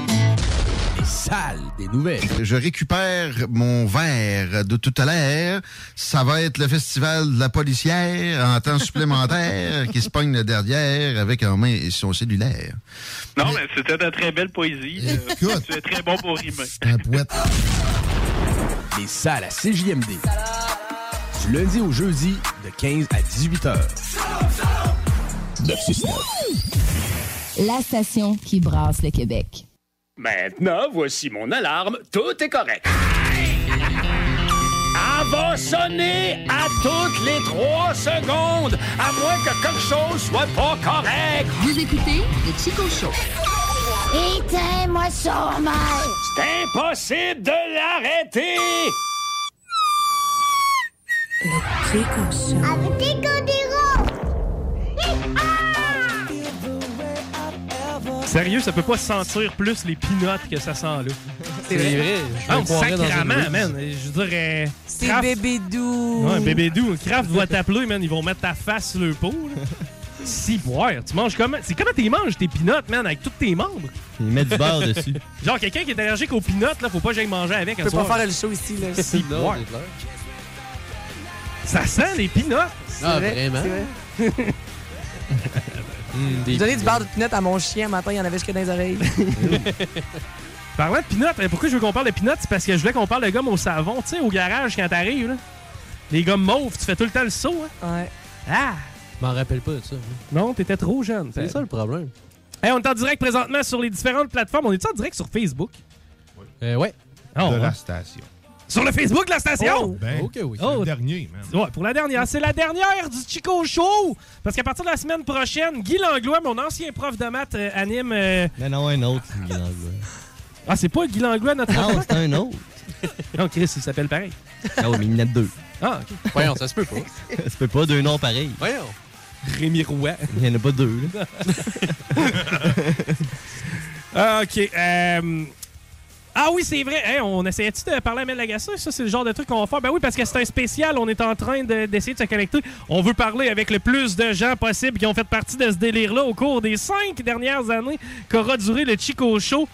S22: Des nouvelles. Je récupère mon verre de tout à l'heure. Ça va être le festival de la policière en temps supplémentaire qui se pogne le derrière avec en main son cellulaire.
S23: Non, mais c'était de très belle poésie. Euh,
S22: Écoute.
S23: tu es très bon pour rimer.
S22: C'est un poète. Les salles à CJMD. Du lundi au jeudi, de 15 à 18 heures. 969.
S24: La station qui brasse le Québec.
S25: Maintenant, voici mon alarme. Tout est correct. Elle va sonner à toutes les trois secondes, à moins que quelque chose soit pas correct.
S24: Vous écoutez le Chico Show.
S8: Éteins-moi ça, mal.
S25: C'est impossible de l'arrêter.
S15: Le Chico Show.
S8: Avec des
S2: Sérieux, ça peut pas sentir plus les pinottes que ça sent là.
S17: C'est vrai. vrai. Je
S2: Ah,
S17: ruse.
S2: man. Je dirais.
S18: C'est
S2: Kraft-
S18: bébé doux.
S2: Ouais, bébé doux. Kraft va t'appeler, man. Ils vont mettre ta face sur le pot. là. Si, boire. Tu manges comment? C'est comment tu manges tes pinottes, man, avec tous tes membres?
S14: Ils mettent du beurre dessus.
S2: Genre, quelqu'un qui est allergique aux pinottes, là, faut pas que j'aille manger avec un
S18: peux pas faire le show ici, là.
S2: Si, boire. Ça sent les pinottes.
S18: C'est
S17: Ah,
S18: vrai,
S17: vraiment? Hum, des
S18: J'ai donné du beurre de pinot à mon chien. Matin, il y en avait jusque dans les oreilles.
S2: Parlant de pinottes, hein, pourquoi je veux qu'on parle de pinottes? C'est parce que je voulais qu'on parle de gomme au savon, tu sais, au garage quand t'arrives, là. Les gommes mauves, tu fais tout le temps le saut, hein?
S18: Ouais.
S2: Ah!
S17: Je m'en rappelle pas de ça.
S2: Non, t'étais trop jeune.
S17: C'est ça le problème.
S2: Hey, on est en direct présentement sur les différentes plateformes. On est en direct sur Facebook?
S17: Euh, ouais.
S2: Ah,
S26: de
S2: ouais.
S26: la station.
S2: Sur le Facebook de la station?
S17: Oh,
S26: Ben,
S17: ok, oui.
S26: c'est
S2: Oh.
S26: le dernier, man.
S2: Ouais, pour la dernière. C'est la dernière du Chico Show! Parce qu'à partir de la semaine prochaine, Guy Langlois, mon ancien prof de maths, euh, anime. euh,
S14: Mais non, un autre. Guy Langlois.
S2: Ah, c'est pas Guy Langlois, notre
S14: Non, c'est un autre.
S2: Non, Chris, il s'appelle pareil.
S14: Ah oui, mais il y en a deux.
S2: Ah, ok.
S17: Voyons, ça se peut pas.
S14: Ça peut pas deux noms pareils.
S17: Voyons.
S2: Rémi Roy.
S14: Il y en a pas deux. là.
S2: Ah, OK. euh, Ah oui, c'est vrai. Hey, on essayait-tu de parler à Mel Lagacé? Ça, c'est le genre de truc qu'on va faire. Ben oui, parce que c'est un spécial. On est en train de- d'essayer de, se connecter. On veut parler avec le plus de gens possible qui ont fait partie de ce délire-là au cours des cinq dernières années qu'aura duré le Chico Show.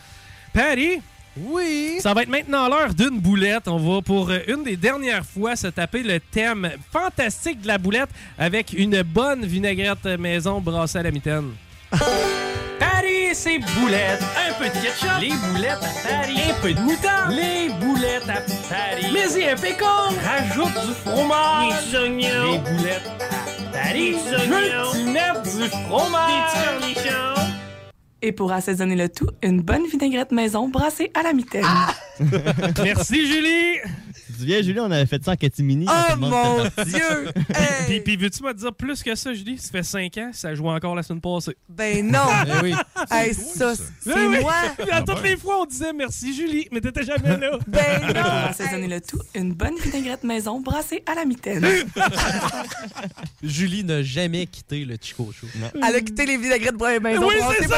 S2: Patty?
S17: Oui?
S2: Ça va être maintenant l'heure d'une boulette. On va pour une des dernières fois se taper le thème fantastique de la boulette avec une bonne vinaigrette maison brassée à la mitaine. C'est boulettes. Un peu de ketchup. Les boulettes à Paris. Un peu de moutarde. Les boulettes à Paris. Mais y un pécan. Rajoute du fromage. Des oignons. Les boulettes à Paris. Des Je veux mettes du fromage. Des cornichons.
S27: Et pour assaisonner le tout, une bonne vinaigrette maison brassée à la mitaine.
S2: Merci, Julie.
S14: Tu te souviens, Julie, on avait fait ça en catimini.
S18: Oh mon. Dieu!
S2: Puis, puis veux-tu me dire plus que ça, Julie? Ça fait 5 ans, ça joue encore la semaine passée.
S18: Ben non!
S2: Eh oui.
S18: Hey, ça, c'est
S2: Ben oui.
S18: moi!
S2: Puis à toutes les fois, on disait merci, Julie, mais t'étais jamais là.
S18: Ben non!
S16: assaisonner le tout, une bonne vinaigrette maison brassée à la mitaine.
S17: Julie n'a jamais quitté le Chico Show.
S18: Elle a quitté les vinaigrettes pour les maisons.
S2: Oui,
S18: pour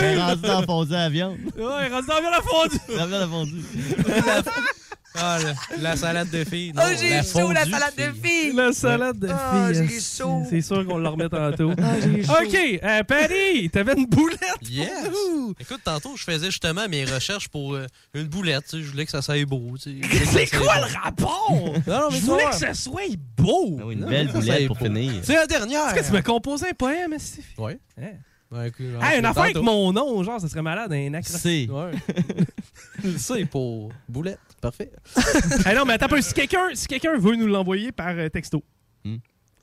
S14: est rendu dans la fondue à la viande.
S2: Ouais, rendu dans la fondue.
S14: La viande à fondue.
S17: Ah, la, la salade de filles.
S18: Oh,
S17: non,
S18: j'ai
S17: la
S18: chaud, la salade de filles!
S2: La salade de
S18: Ah,
S2: filles.
S18: j'ai chaud.
S2: C'est sûr qu'on le remet tantôt.
S18: Ah, j'ai chaud.
S2: OK, euh, Patty, t'avais une boulette.
S17: Yes! Écoute, tantôt, je faisais justement mes recherches pour euh, une boulette. tu sais, Je voulais que ça soit beau. tu sais.
S2: C'est quoi le rapport?
S17: Non, non, mais
S2: Je voulais que ça soit beau.
S14: Ah oui, une
S17: Non,
S14: belle boulette pour
S17: beau.
S14: finir.
S17: C'est la dernière!
S2: Est-ce que tu m'as composé un poème, Steve?
S17: Ouais. Ouais, écoute, genre,
S2: Hey, une
S17: c'est
S2: affaire avec mon nom, genre, ça serait malade, un acrostiche.
S14: C'est.
S17: Ouais. C'est pour boulette. Parfait.
S2: hey, non, mais attends un peu. Si quelqu'un si quelqu'un veut nous l'envoyer par euh, texto,
S14: Hmm.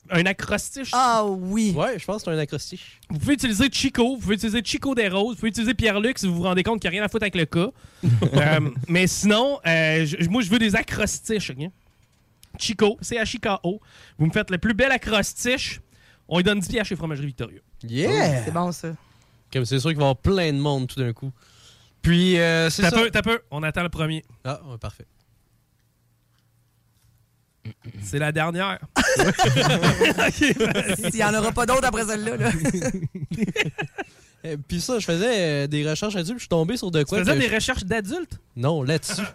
S2: un acrostiche,
S18: Ah oui!
S17: Ouais, je pense que c'est un acrostiche.
S2: vous pouvez utiliser Chico, vous pouvez utiliser Chico des Roses, vous pouvez utiliser Pierre-Luc si vous vous rendez compte qu'il n'y a rien à foutre avec le cas. Euh, mais sinon, euh, moi, je veux des acrostiches. ok? Chico, C-H-I-K-O. Vous me faites le plus bel acrostiche. On lui donne 10 pièces chez Fromagerie Victoria.
S17: Yeah!
S18: C'est bon, ça.
S17: Comme c'est sûr qu'il va y avoir plein de monde tout d'un coup. Puis, euh, c'est
S2: T'as
S17: ça.
S2: peu, t'as peu. On attend le premier.
S17: Ah, ouais, parfait.
S2: C'est la dernière.
S18: S'il n'y en aura pas d'autres après celle-là. Là.
S17: Euh, Puis ça, je faisais euh, des recherches là-dessus, puis je suis tombé sur de
S2: Tu
S17: quoi.
S2: faisais
S17: que
S2: des
S17: je-
S2: recherches d'adultes?
S17: Non, là-dessus. Sur,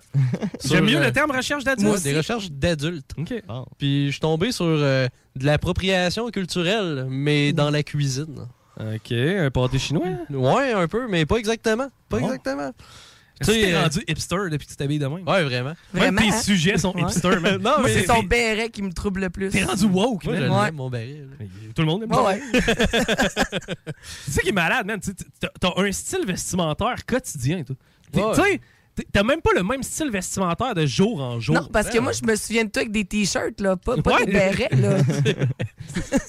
S2: J'aime mieux
S17: euh,
S2: le terme recherche d'adultes.
S17: Moi, des recherches d'adultes.
S2: OK.
S14: Bon.
S17: Puis je suis tombé sur euh, de l'appropriation culturelle, mais dans la cuisine.
S2: OK, un pâté chinois?
S17: Ouais, un peu, mais pas exactement. Pas exactement.
S2: Tu t'es
S17: euh,
S2: rendu hipster depuis que tu t'habilles de même.
S17: Ouais, vraiment.
S18: Vraiment,
S2: Même tes
S18: hein?
S2: sujets sont hipster, man.
S17: Non,
S18: Moi,
S17: mais
S18: c'est son béret qui me trouble le plus.
S2: T'es rendu woke,
S17: Moi,
S2: man.
S18: Ouais.
S17: mon là.
S2: Tout le monde aime
S18: Ouais,
S2: ça.
S18: ouais.
S2: C'est ça qui est malade, man. Tu sais, T'as un style vestimentaire quotidien, toi. Tu sais, t'as même pas le même style vestimentaire de jour en jour.
S18: Non, parce que
S17: Ouais,
S18: moi,
S17: ouais.
S18: je me souviens de toi avec des t-shirts, là, pas, pas
S2: Ouais.
S18: des bérets, là.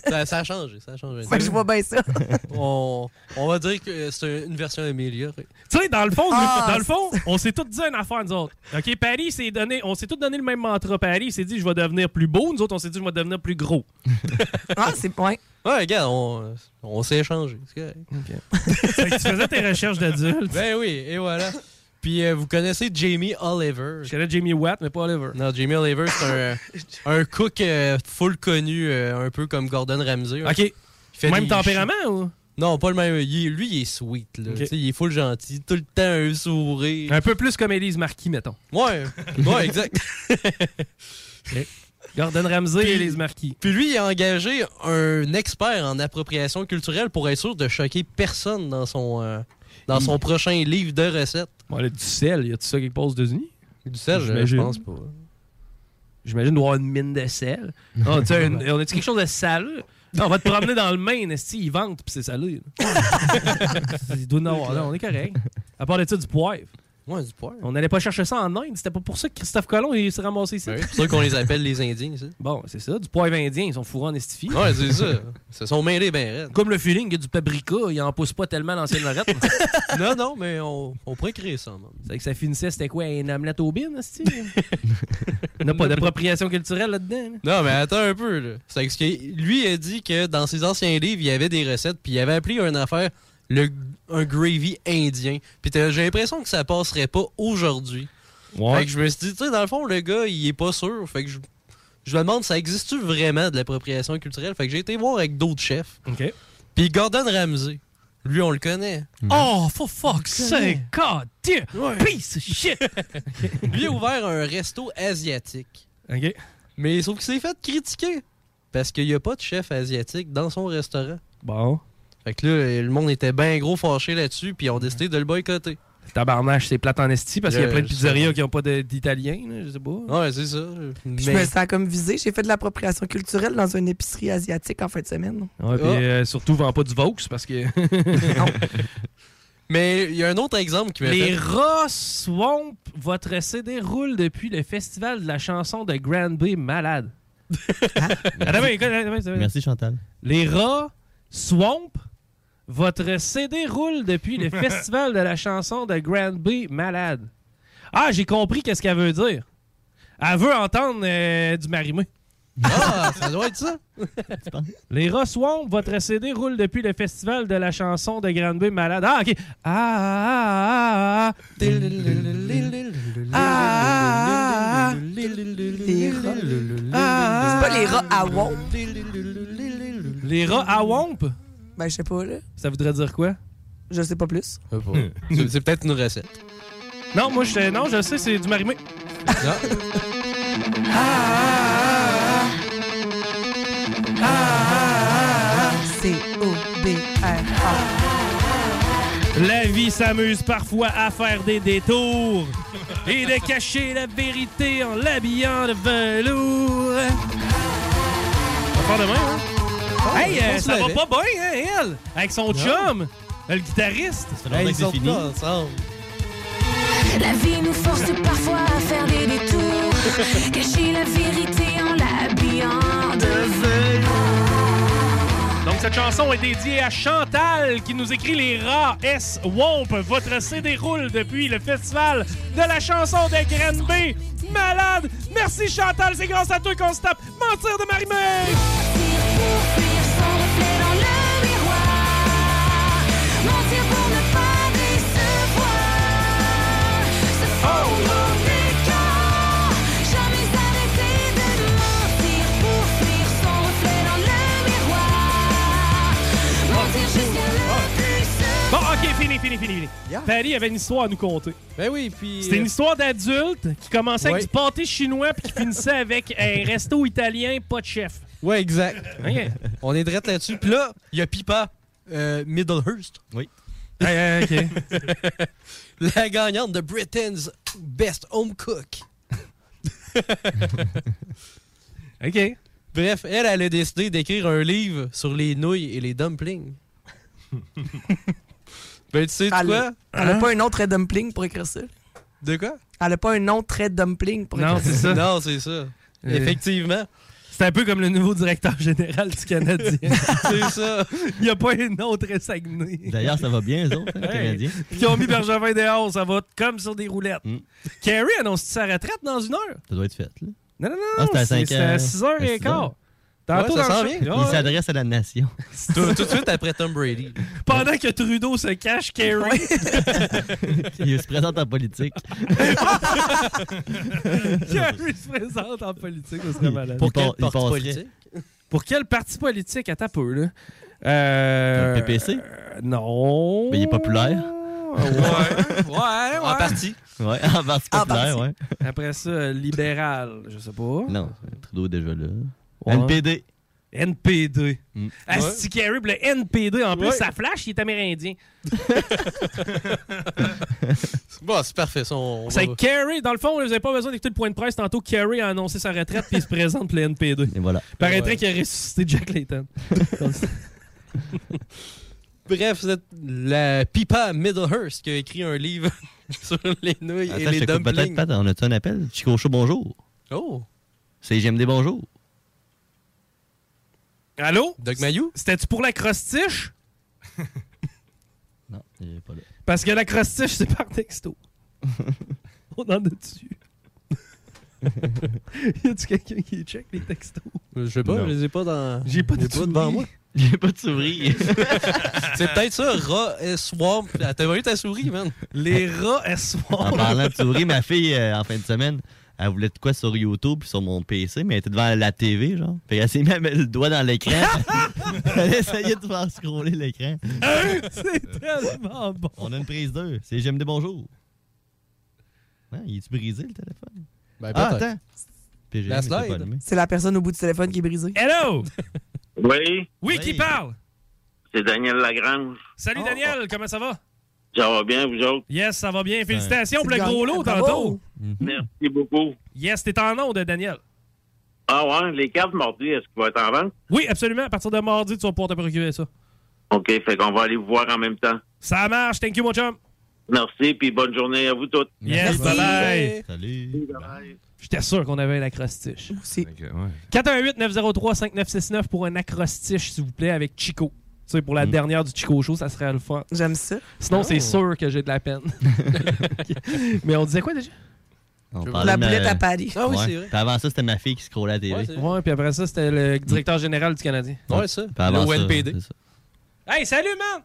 S17: Ça, ça a changé, ça a changé.
S18: Fait que je vois bien ça.
S17: on, on va dire que c'est une version améliorée.
S2: Tu sais, dans le fond,
S18: Ah,
S2: dans le fond, on s'est tous dit une affaire, nous autres. OK, Paris s'est donné, on s'est tous donné le même mantra. Paris il s'est dit, je vais devenir plus beau. Nous autres, on s'est dit, je vais devenir plus gros.
S18: Ah, c'est. Ouais.
S17: Ouais, regarde, on, on s'est échangé. c'est
S2: tu faisais tes recherches d'adultes.
S17: Ben oui, et voilà. Puis euh, vous connaissez Jamie Oliver.
S2: Je connais Jamie Watt, mais pas Oliver.
S17: Non, Jamie Oliver, c'est un, un cook euh, full connu, euh, un peu comme Gordon Ramsay.
S2: OK.
S17: Il fait
S2: Même
S17: des
S2: tempérament ou?
S17: Non, pas le même. Il est- lui, il est sweet. Là.
S2: Ok.
S17: Tu sais, Il est full gentil. Tout le temps un sourire.
S2: Un peu plus comme Élise Marquis, mettons.
S17: Ouais, ouais, exact.
S2: Gordon Ramsay
S17: Puis-
S2: et Élise Marquis.
S17: Puis lui, il a engagé un expert en appropriation culturelle pour être sûr de choquer personne dans son, dans son prochain livre de recettes.
S2: Bon, là, du sel, y a-tu ça quelque part aux États-Unis?
S17: Du sel, je pense pas.
S2: J'imagine doit avoir une mine de sel. Ah, tu on a-tu quelque chose de salé? Non, on va te promener dans le Maine, esti, ils vendent, puis c'est salé. Il doit en avoir, là, on est correct. À part de ça, du poivre.
S17: Ouais, du poivre.
S2: On n'allait pas chercher ça en Inde. C'était pas pour ça que Christophe Colomb il s'est ramassé ici.
S17: Ouais, c'est pour ça qu'on les appelle les Indiens, ça.
S2: Bon, c'est ça. Du poivre indien, ils sont fourrés en estifie.
S17: Ouais, c'est ça. Ils se sont mêlés bien raides.
S2: Comme le feeling, il y a du paprika, il en pousse pas tellement l'ancienne Lorette.
S17: non, non, mais on, on pourrait créer ça, man.
S2: C'est que ça finissait, c'était quoi, une omelette au bin, esti? Il n'y a pas d'appropriation culturelle là-dedans. là.
S17: Non, mais attends un peu, là. C'est que ce que- lui a dit que dans ses anciens livres, il y avait des recettes, puis il avait appelé une affaire le, un gravy indien. Puis j'ai l'impression que ça passerait pas aujourd'hui. Fait que je me suis dit, tu sais, dans le fond, le gars, il est pas sûr. Fait que je, je me demande, ça existe-tu vraiment de l'appropriation culturelle? Fait que j'ai été voir avec d'autres chefs.
S2: OK.
S17: Puis Gordon Ramsay, lui, on le connaît.
S2: Oh, for fuck's sake, god
S17: Ouais.
S2: piece of shit!
S17: Lui a ouvert un resto asiatique.
S2: OK.
S17: Mais sauf qu'il s'est fait critiquer. Parce qu'il n'y a pas de chef asiatique dans son restaurant.
S2: Bon.
S17: Fait que là, le monde était bien gros fâché là-dessus, puis ils ont décidé de le boycotter.
S2: Tabarnache, c'est plate en esti parce qu'il y a
S17: Euh,
S2: plein de pizzerias qui n'ont pas d'italien, là, je sais pas.
S17: Ouais, c'est ça.
S18: Je me sens comme visé. J'ai fait de l'appropriation culturelle dans une épicerie asiatique en fin de semaine.
S2: Ouais, puis
S17: Ah.
S2: euh, surtout, vend pas du Vaux parce que.
S17: Mais il y a un autre exemple qui m'a
S2: Les
S17: fait...
S2: rats Swamp, votre CD roule depuis le festival de la chanson de Grand B Malade. Attends, attends.
S14: Merci, Chantal.
S2: Les rats Swamp, votre CD roule depuis le festival de la chanson de Grand B Malade. Ah, j'ai compris qu'est-ce qu'elle veut dire. Elle veut entendre euh, du marimé.
S17: Ah, ça doit être ça.
S2: Les Ross Swamp, votre CD roule depuis le festival de la chanson de Granby Malade. Ah, OK. Ah, ah, ah, ah. Ah, ah, ah.
S18: Les rats. C'est pas les rats à Womp?
S2: Les rats à Womp?
S18: Ben, je sais pas, là.
S2: Ça voudrait dire quoi?
S18: Je sais pas plus.
S17: C'est c'est peut-être une recette.
S2: Non, moi, je, non, je sais, c'est du marimé.
S18: C-O-B-R-A.
S2: La vie s'amuse parfois à faire des détours et de cacher la vérité en l'habillant de velours. On va faire demain, hein? Hey, euh, ça va pas bien, hein, elle? Avec son chum, le guitariste.
S17: Hey, ils sont pas ensemble.
S4: La vie nous force parfois à faire des détours, cacher la vérité en l'habillant de velours.
S2: Donc, cette chanson est dédiée à Chantal qui nous écrit les rats S Womp. Votre CD roule depuis le festival de la chanson de Granby. Malade! Merci Chantal, c'est grâce à toi qu'on se tape Mentir de Marimé!
S4: Mentir pour ne pas décevoir, se fondre au décor. Jamais arrêter de mentir pour fuir son reflet dans le miroir. Mentir jusqu'à le plus
S2: Bon, ok, fini, fini, fini, fini. Paris avait une histoire à nous conter.
S17: Ben oui, puis.
S2: C'était une histoire d'adulte qui commençait avec du pâté chinois puis qui finissait avec un resto italien, pas de chef.
S17: Ouais, exact. On est direct là-dessus. Puis là, il y a Pipa euh, Middlehurst.
S14: Oui.
S2: Ok.
S17: La gagnante de Britain's Best Home Cook.
S2: OK.
S17: Bref, elle, elle a décidé d'écrire un livre sur les nouilles et les dumplings. ben, tu sais
S18: Elle
S17: quoi?
S18: Elle a pas un nom très dumpling pour écrire ça?
S17: De quoi?
S18: Elle a pas un nom très dumpling pour
S2: Non,
S18: écrire
S2: c'est ça?
S17: Non, c'est ça. Effectivement.
S2: C'est un peu comme le nouveau directeur général du Canadien.
S17: c'est ça.
S2: Il n'y a pas un nom très Saguenay.
S14: D'ailleurs, ça va bien, eux autres, hein, les. Canadiens?
S2: Puis ils ont mis Bergevin dehors, ça va comme sur des roulettes.
S14: Mm.
S2: Carrie annonce sa retraite dans une heure?
S14: Ça doit être fait, là.
S2: Non, non, non,
S14: Ah, c'était à
S2: c'est-
S14: cinq
S2: c'est à
S14: heures.
S2: 6 heures
S14: À
S2: et
S14: six
S2: quart.
S14: heures.
S2: Tantôt
S17: Ouais, ça
S2: dans
S17: s'en
S2: le
S17: vient.
S2: show.
S14: Il
S2: Ouais.
S14: s'adresse à la nation.
S17: tout, tout de suite après Tom Brady.
S2: Pendant que Trudeau se cache, Carrie.
S14: Il se présente en politique.
S2: Carrie se présente en politique, ça serait malade.
S14: Pour quel
S17: Parti politique?
S2: Pour quel parti politique? Attends un peu, là. Euh,
S14: Le PPC?
S2: euh, non.
S14: Mais il est populaire.
S2: Ouais, ouais, ouais.
S17: En partie.
S14: Ouais, en parti
S18: En
S14: populaire,
S18: parti.
S14: ouais.
S2: Après ça, euh, libéral, je sais pas.
S14: Non, Trudeau est déjà là.
S2: Ouais.
S14: NPD.
S2: NPD.
S14: Mm.
S2: Asti Carey, puis le NPD, en plus,
S17: Ouais.
S2: ça flash, il est amérindien.
S17: Bon, c'est parfait. Ça, on va-
S2: C'est Carey, dans le fond, vous n'avez pas besoin d'écouter le point de presse. Tantôt, Carey a annoncé sa retraite, puis il se présente pour le NPD.
S14: Et voilà.
S2: Paraîtrait
S17: Ouais.
S2: qu'il a ressuscité Jack Layton.
S17: Bref, c'est la Pipa Middlehurst qui a écrit un livre sur les nouilles
S14: Attends,
S17: et les
S14: peut-être,
S17: dumplings.
S14: Pat. On a-tu un appel? Chico Show, bonjour.
S17: Oh!
S14: C'est GMD, bonjour.
S2: Allô?
S17: Doc Mayou?
S2: C'était-tu pour la crostiche?
S14: Non, il est pas là.
S2: Parce que la crostiche, c'est par texto. On en a dessus. y a-tu quelqu'un qui check les textos?
S17: Je sais pas, je les ai pas dans.
S2: J'ai pas de
S17: ai devant moi.
S14: J'ai pas de souris.
S17: C'est peut-être ça, rat et swamp. T'as vu ta souris, man?
S2: Les rats
S14: en
S2: espoirs.
S14: parlant de souris, ma fille, euh, en fin de semaine, elle voulait de quoi sur YouTube puis sur mon PC, mais elle était devant la TV, genre. Fait qu'elle s'est mis à mettre le doigt dans l'écran. elle essayait de faire scroller l'écran.
S2: c'est tellement bon.
S14: On a une prise 2. C'est GMD, bonjour. Hein, il est-tu brisé, le téléphone?
S17: Ben,
S14: Ah, attends. PGM,
S17: La slide.
S18: C'est la personne au bout du téléphone qui est brisée.
S2: Hello!
S28: Oui,
S2: Oui,
S14: Oui.
S2: qui parle?
S28: c'est Daniel Lagrange.
S2: Salut
S18: Oh.
S2: Daniel, comment ça va?
S28: Ça va bien, vous autres?
S2: Yes, ça va bien. Félicitations pour le gros lot tantôt.
S14: Mhm.
S28: Merci beaucoup.
S2: Yes, t'es en nom de Daniel.
S28: Ah ouais, les cartes mardi, est-ce qu'il va être en vente?
S2: Oui, absolument. À partir de mardi, tu vas pouvoir te procurer ça.
S28: OK, fait qu'on va aller vous voir en même temps.
S2: Ça marche. Thank you, mon chum.
S28: Merci, puis bonne journée à vous toutes.
S2: Yes,
S18: Merci.
S2: bye-bye.
S14: Salut.
S2: J'étais sûr qu'on avait un acrostiche.
S18: Aussi.
S2: 418-903-5969 pour un acrostiche, s'il vous plaît, avec Chico. Sais, pour la dernière du Chico Show, ça serait le fun.
S18: J'aime ça.
S2: Sinon,
S18: Oh.
S2: c'est sûr que j'ai de la peine. Mais on disait quoi déjà?
S14: On
S2: La boulette à Paris. Ah oui,
S14: Ouais.
S2: c'est vrai.
S14: Puis avant ça, c'était ma fille qui scrollait la TV.
S2: Ouais, puis après ça, c'était le directeur général du Canadien.
S14: Ouais, ça. Puis avant ça, c'est ça.
S2: Hey, salut, man!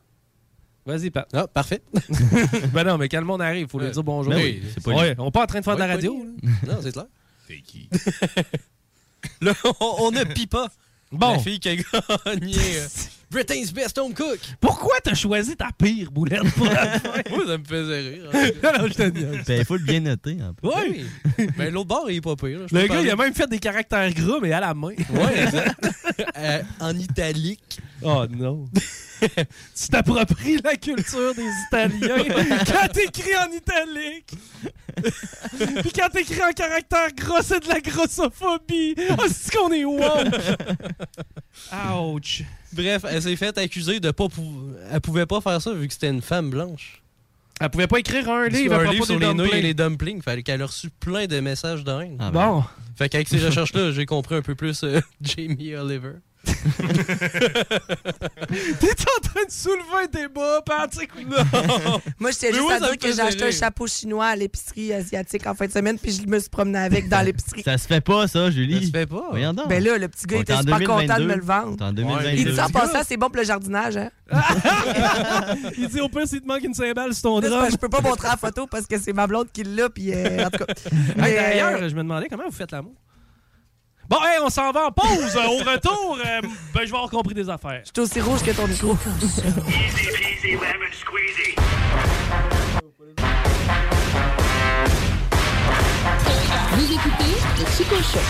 S2: Vas-y, Pat.
S17: Ah, parfait.
S2: ben non, mais quand le monde arrive, il faut lui dire bonjour.
S17: Ben oui, c'est pas
S2: ouais, on n'est pas en train de faire de la
S17: Ouais,
S2: radio.
S17: Non, c'est clair. C'est qui? Là, on, on ne pie pas.
S2: Bon.
S17: La fille qui a gagné euh, Britain's Best Home Cook.
S2: Pourquoi t'as choisi ta pire boulette pour la fin?
S17: Moi, ça me faisait rire. hein.
S2: non, non, je te dis.
S14: Ben, il faut le bien noter. En plus.
S2: Oui.
S17: Ben, l'autre bord, il est pas pire.
S2: Le gars,
S17: parler.
S2: il a même fait des caractères gras, mais à la main.
S17: Ouais, exact. Euh, en italique.
S2: Oh non. tu t'appropries la culture des Italiens quand t'écris en italique. Puis quand t'écris en caractère gras, c'est de la grossophobie. Oh, c'est qu'on est wow. Ouch.
S17: Bref, elle s'est faite accuser de pas pou- Elle pouvait pas faire ça vu que c'était une femme blanche.
S2: Elle pouvait pas écrire un livre à
S17: un
S2: propos
S17: livre sur
S2: des
S17: les nouilles et les dumplings. Fallait qu'elle a reçu plein de messages de haine.
S2: Ah ben. Bon.
S17: Fait qu'avec ces recherches-là, j'ai compris un peu plus euh, Jamie Oliver.
S2: T'es en train de soulever un débat, Patrick? Non.
S18: Moi, j'étais juste à dire que j'ai acheté un chapeau chinois à l'épicerie asiatique en fin de semaine, puis je me suis promené avec dans l'épicerie.
S14: Ça se fait pas, ça, Julie.
S17: Ça se fait pas.
S14: Voyons donc.
S18: Ben là, le petit gars
S14: On
S18: était super content de
S14: 2022.
S18: me le vendre.
S14: En 2022.
S18: Il dit en passant, c'est bon pour le jardinage, hein?
S2: Il dit au pire, s'il te manque une cymbale sur ton
S18: que je peux pas montrer la photo parce que c'est ma blonde qui l'a, puis euh, en tout cas.
S2: D'ailleurs,
S18: euh,
S2: je me demandais comment vous faites l'amour. Bon, hey, on s'en va en pause. Au retour, euh, ben, je vais avoir compris des affaires.
S18: je suis aussi rouge que ton micro.
S8: Vous écoutez le Chico Show.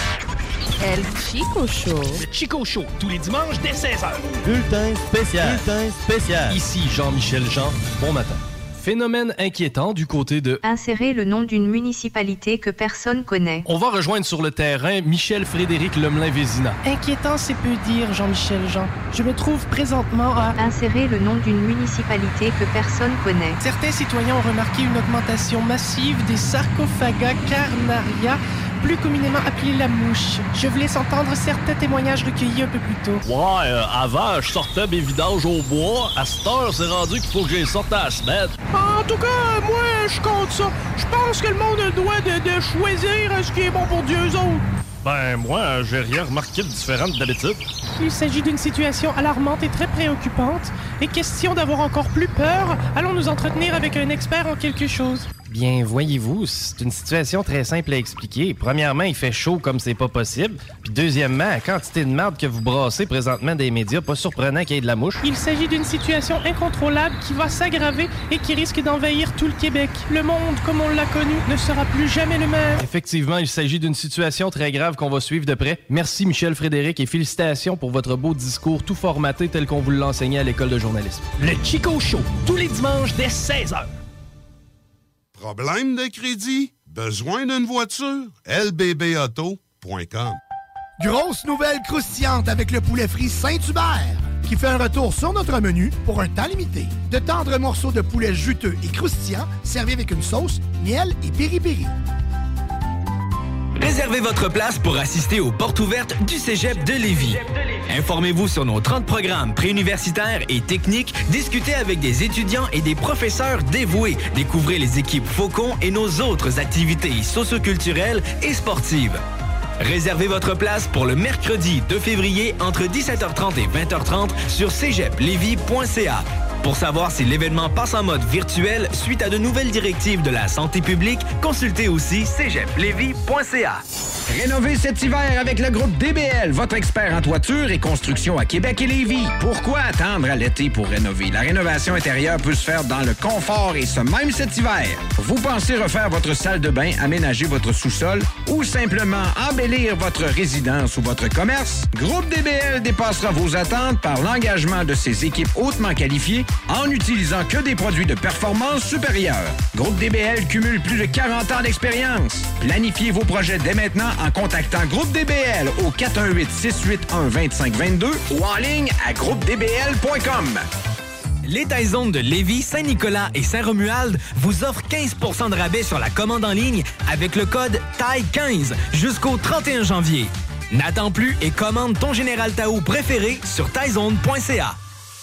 S8: El Chico Show.
S1: Le Chico Show, tous les dimanches dès 16h.
S14: Bulletin spécial. Bulletin spécial.
S29: Ici Jean-Michel Jean. Bon matin. Phénomène inquiétant du côté de...
S30: Insérer le nom d'une municipalité que personne connaît.
S29: On va rejoindre sur le terrain Michel Frédéric Lemelin-Vézina.
S31: Inquiétant, c'est peu dire, Jean-Michel Jean. Je me trouve présentement à...
S30: Insérer le nom d'une municipalité que personne connaît.
S31: Certains citoyens ont remarqué une augmentation massive des sarcophaga carnaria, plus communément appelés la mouche. Je vous laisse entendre certains témoignages recueillis un peu plus tôt.
S25: Ouais, euh, avant, je sortais mes vidanges au bois. À cette heure, c'est rendu qu'il faut que les sorte à la semaine.
S31: En tout cas, moi, je compte ça. Je pense que le monde droit de, de choisir ce qui est bon pour Dieu eux autres.
S25: Ben, moi, j'ai rien remarqué de différent d'habitude.
S31: Il s'agit d'une situation alarmante et très préoccupante. Et question d'avoir encore plus peur, allons nous entretenir avec un expert en quelque chose.
S29: Bien, voyez-vous, c'est une situation très simple à expliquer. Premièrement, il fait chaud comme c'est pas possible. Puis deuxièmement, la quantité de merde que vous brassez présentement des médias, pas surprenant qu'il y ait de la mouche.
S31: Il s'agit d'une situation incontrôlable qui va s'aggraver et qui risque d'envahir tout le Québec. Le monde, comme on l'a connu, ne sera plus jamais le même.
S29: Effectivement, il s'agit d'une situation très grave qu'on va suivre de près. Merci Michel Frédéric et félicitations pour votre beau discours tout formaté tel qu'on vous l'a enseigné à l'école de journalisme.
S1: Le Chico Show, tous les dimanches dès 16h.
S32: Problème de crédit? Besoin d'une voiture? lbbauto.com
S11: Grosse nouvelle croustillante avec le poulet frit Saint-Hubert qui fait un retour sur notre menu pour un temps limité. De tendres morceaux de poulet juteux et croustillants servis avec une sauce, miel et piri-piri.
S5: Réservez votre place pour assister aux portes ouvertes du Cégep de Lévis. Informez-vous sur nos 30 programmes préuniversitaires et techniques, discutez avec des étudiants et des professeurs dévoués, découvrez les équipes Faucon et nos autres activités socioculturelles et sportives. Réservez votre place pour le mercredi 2 février entre 17h30 et 20h30 sur cégeplevy.ca. Pour savoir si l'événement passe en mode virtuel suite à de nouvelles directives de la santé publique, consultez aussi cégeplevy.ca.
S7: Rénover cet hiver avec le groupe DBL, votre expert en toiture et construction à Québec et Lévis. Pourquoi attendre à l'été pour rénover? La rénovation intérieure peut se faire dans le confort et ce même cet hiver. Vous pensez refaire votre salle de bain, aménager votre sous-sol ou simplement embellir votre résidence ou votre commerce? Groupe DBL dépassera vos attentes par l'engagement de ses équipes hautement qualifiées en n'utilisant que des produits de performance supérieure. Groupe DBL cumule plus de 40 ans d'expérience. Planifiez vos projets dès maintenant en contactant Groupe DBL au 418-681-2522 ou en ligne à groupedbl.com.
S5: Les Taizones de Lévis, Saint-Nicolas et Saint-Romuald vous offrent 15% de rabais sur la commande en ligne avec le code TAI15 jusqu'au 31 janvier. N'attends plus et commande ton Général Tao préféré sur taizone.ca.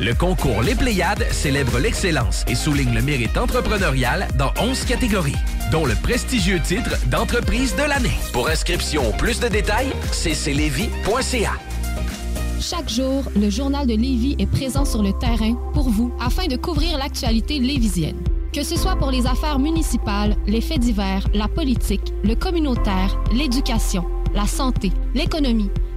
S33: Le concours Les Pléiades célèbre l'excellence et souligne le mérite entrepreneurial dans 11 catégories, dont le prestigieux titre d'entreprise de l'année. Pour inscription ou plus de détails, cclévis.ca.
S24: Chaque jour, le journal de Lévis est présent sur le terrain pour vous afin de couvrir l'actualité lévisienne. Que ce soit pour les affaires municipales, les faits divers, la politique, le communautaire, l'éducation, la santé, l'économie,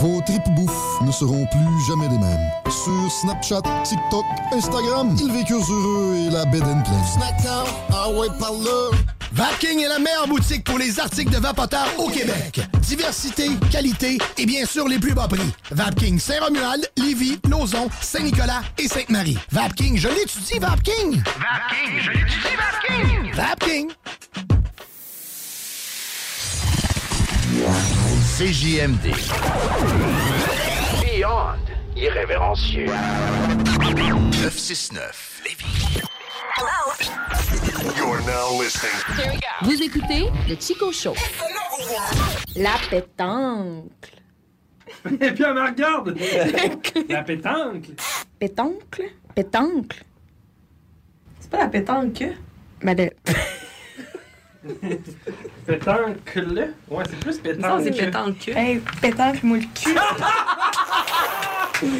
S19: Vos tripes bouffe ne seront plus jamais les mêmes. Sur Snapchat, TikTok, Instagram, ils vécurent heureux et la bed and pleine.
S11: Snackdown, ah ouais, par là. Vapking est la meilleure boutique pour les articles de vapoteurs au Québec. Diversité, qualité et bien sûr les plus bas prix. Vapking Saint-Romuald, Lévis, Lauson, Saint-Nicolas et Sainte-Marie. Vapking, je l'étudie, Vapking.
S4: Vapking, je l'étudie, Vapking.
S11: Vapking.
S34: CJMD. Beyond irrévérencieux. 969 Lévis.
S35: You're now listening.
S8: Vous écoutez le Chico Show. La pétanque.
S2: Et puis elle me regarde. La pétanque.
S8: Pétanque? Pétanque?
S18: C'est pas la pétanque?
S8: Ben, de...
S2: Pétanque, là? Ouais, c'est plus pétanque.
S18: Ça, c'est pétanque.
S8: Hey, pétanque, moi le cul.
S4: Once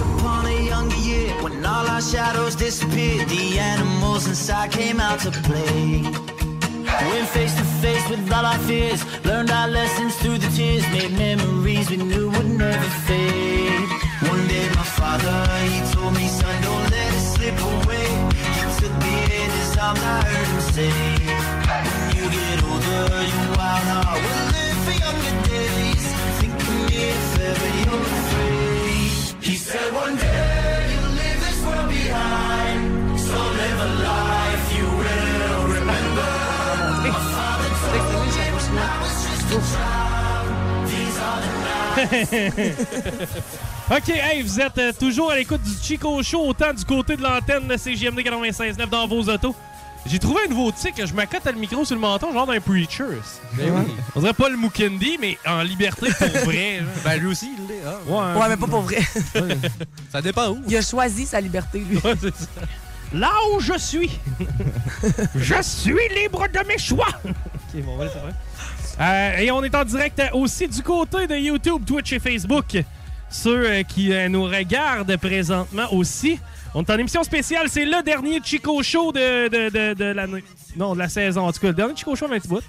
S4: upon a younger year, when all our shadows disappeared, the animals inside came out to play. Went face to face with all our fears, learned our lessons through the tears, made memories we knew would never fade. One day my father, he told me, son, don't let it slip away. He took me in his arms, I heard him
S2: OK, hey, vous êtes euh, toujours à l'écoute du Chico Show, autant du côté de l'antenne de CGMD 96.9 dans vos autos. J'ai trouvé un nouveau tic, je m'accote le micro sur le menton, genre d'un preacher. On dirait pas le Mukendi, mais en liberté pour vrai.
S17: Ben, lui aussi, il l'est. hein.
S2: Ouais,
S18: Ouais, mais pas pour vrai.
S17: Ça dépend où.
S18: Il a choisi sa liberté, lui.
S2: Là où je suis, je suis libre de mes choix. OK, bon, voilà, c'est vrai. Euh, et on est en direct euh, aussi du côté de YouTube, Twitch et Facebook. Ceux euh, qui euh, nous regardent présentement aussi. On est en émission spéciale. C'est le dernier Chico Show de, de, de, de l'année. Non, de la saison. En tout cas, le dernier Chico Show de 20 bout.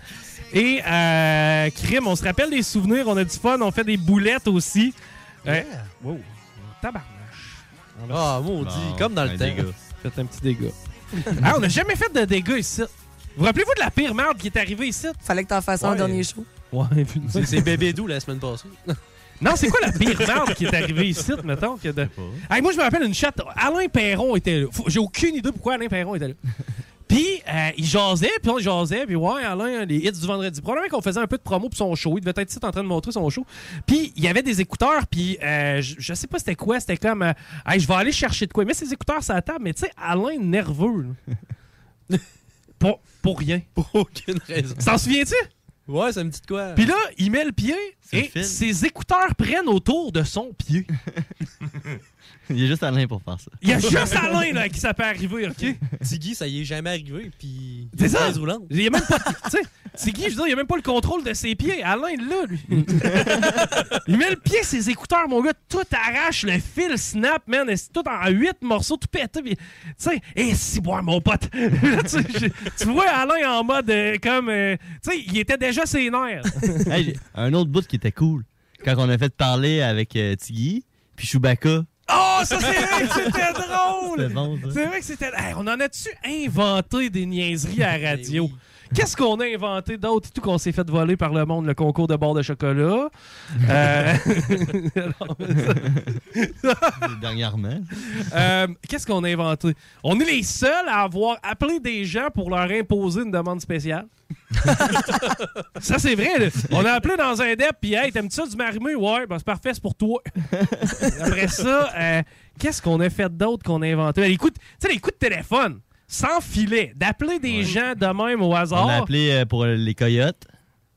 S2: Et euh, Crime, on se rappelle des souvenirs. On a du fun. On fait des boulettes aussi. Euh, wow. Tabarnache.
S17: Ah, maudit,
S2: Bon,
S17: comme dans le
S2: un
S17: temps.
S2: dégât. Faites un petit dégât. ah, on n'a jamais fait de dégâts ici. Vous rappelez-vous de la pire merde qui est arrivée ici?
S18: Fallait que t'en fasses un dernier show.
S2: Ouais,
S17: C'est bébé doux la semaine passée.
S2: Non, c'est quoi la pire merde qui est arrivée ici, mettons? Que de... Hey, moi, je me rappelle une chatte. Alain Perron était là. J'ai aucune idée pourquoi Alain Perron était là. Puis, euh, il jasait, puis on jasait, puis ouais, Alain, les hits du vendredi. Probablement qu'on faisait un peu de promo pour son show. Il devait être ici en train de montrer son show. Puis, il y avait des écouteurs, puis euh, je, je sais pas c'était quoi. C'était comme, euh, hey, je vais aller chercher de quoi. Mais ses écouteurs sur la table, mais tu sais, Alain nerveux. pour, pour rien.
S17: Pour aucune raison.
S2: T'en souviens-tu?
S17: Ouais, ça me dit de quoi?
S2: Puis là, il met le pied
S14: le
S2: et ses écouteurs prennent autour de son pied.
S14: Il y a juste Alain pour faire ça.
S2: Il y a juste Alain là, qui ça peut arriver, OK?
S17: Tiggy, ça y est jamais arrivé, puis
S2: C'est ça. Il y a même pas. tu sais, qui, je veux dire, il y a même pas le contrôle de ses pieds. Alain, l'a, lui. il met le pied, ses écouteurs, mon gars, tout arrache, le fil snap, man. et C'est tout en huit morceaux, tout pété. puis, Tu sais, et si, boire, mon pote. Là, tu vois Alain en mode euh, comme. euh, tu sais, il était déjà ses nerfs.
S14: Hey, un autre bout qui était cool. Quand on a fait parler avec euh, Tiggy, puis Chewbacca.
S2: Oh, ça, c'est vrai que c'était drôle!
S14: Bon.
S2: C'est vrai que c'était. Hey, on en a-tu inventé des niaiseries à la radio? Qu'est-ce qu'on a inventé d'autre? Tout qu'on s'est fait voler par le monde, le concours de bord de chocolat? Euh,
S14: Dernièrement.
S2: euh, Qu'est-ce qu'on a inventé? On est les seuls à avoir appelé des gens pour leur imposer une demande spéciale. ça, c'est vrai. là. On a appelé dans un DEP, puis hey, t'aimes-tu ça du marimé? Ouais, ben, c'est parfait, c'est pour toi. Après ça, euh, qu'est-ce qu'on a fait d'autre qu'on a inventé? Ben, les coups de- tu sais, les coups de téléphone, sans filet, d'appeler des gens de même au hasard.
S14: On a appelé euh, pour les coyotes.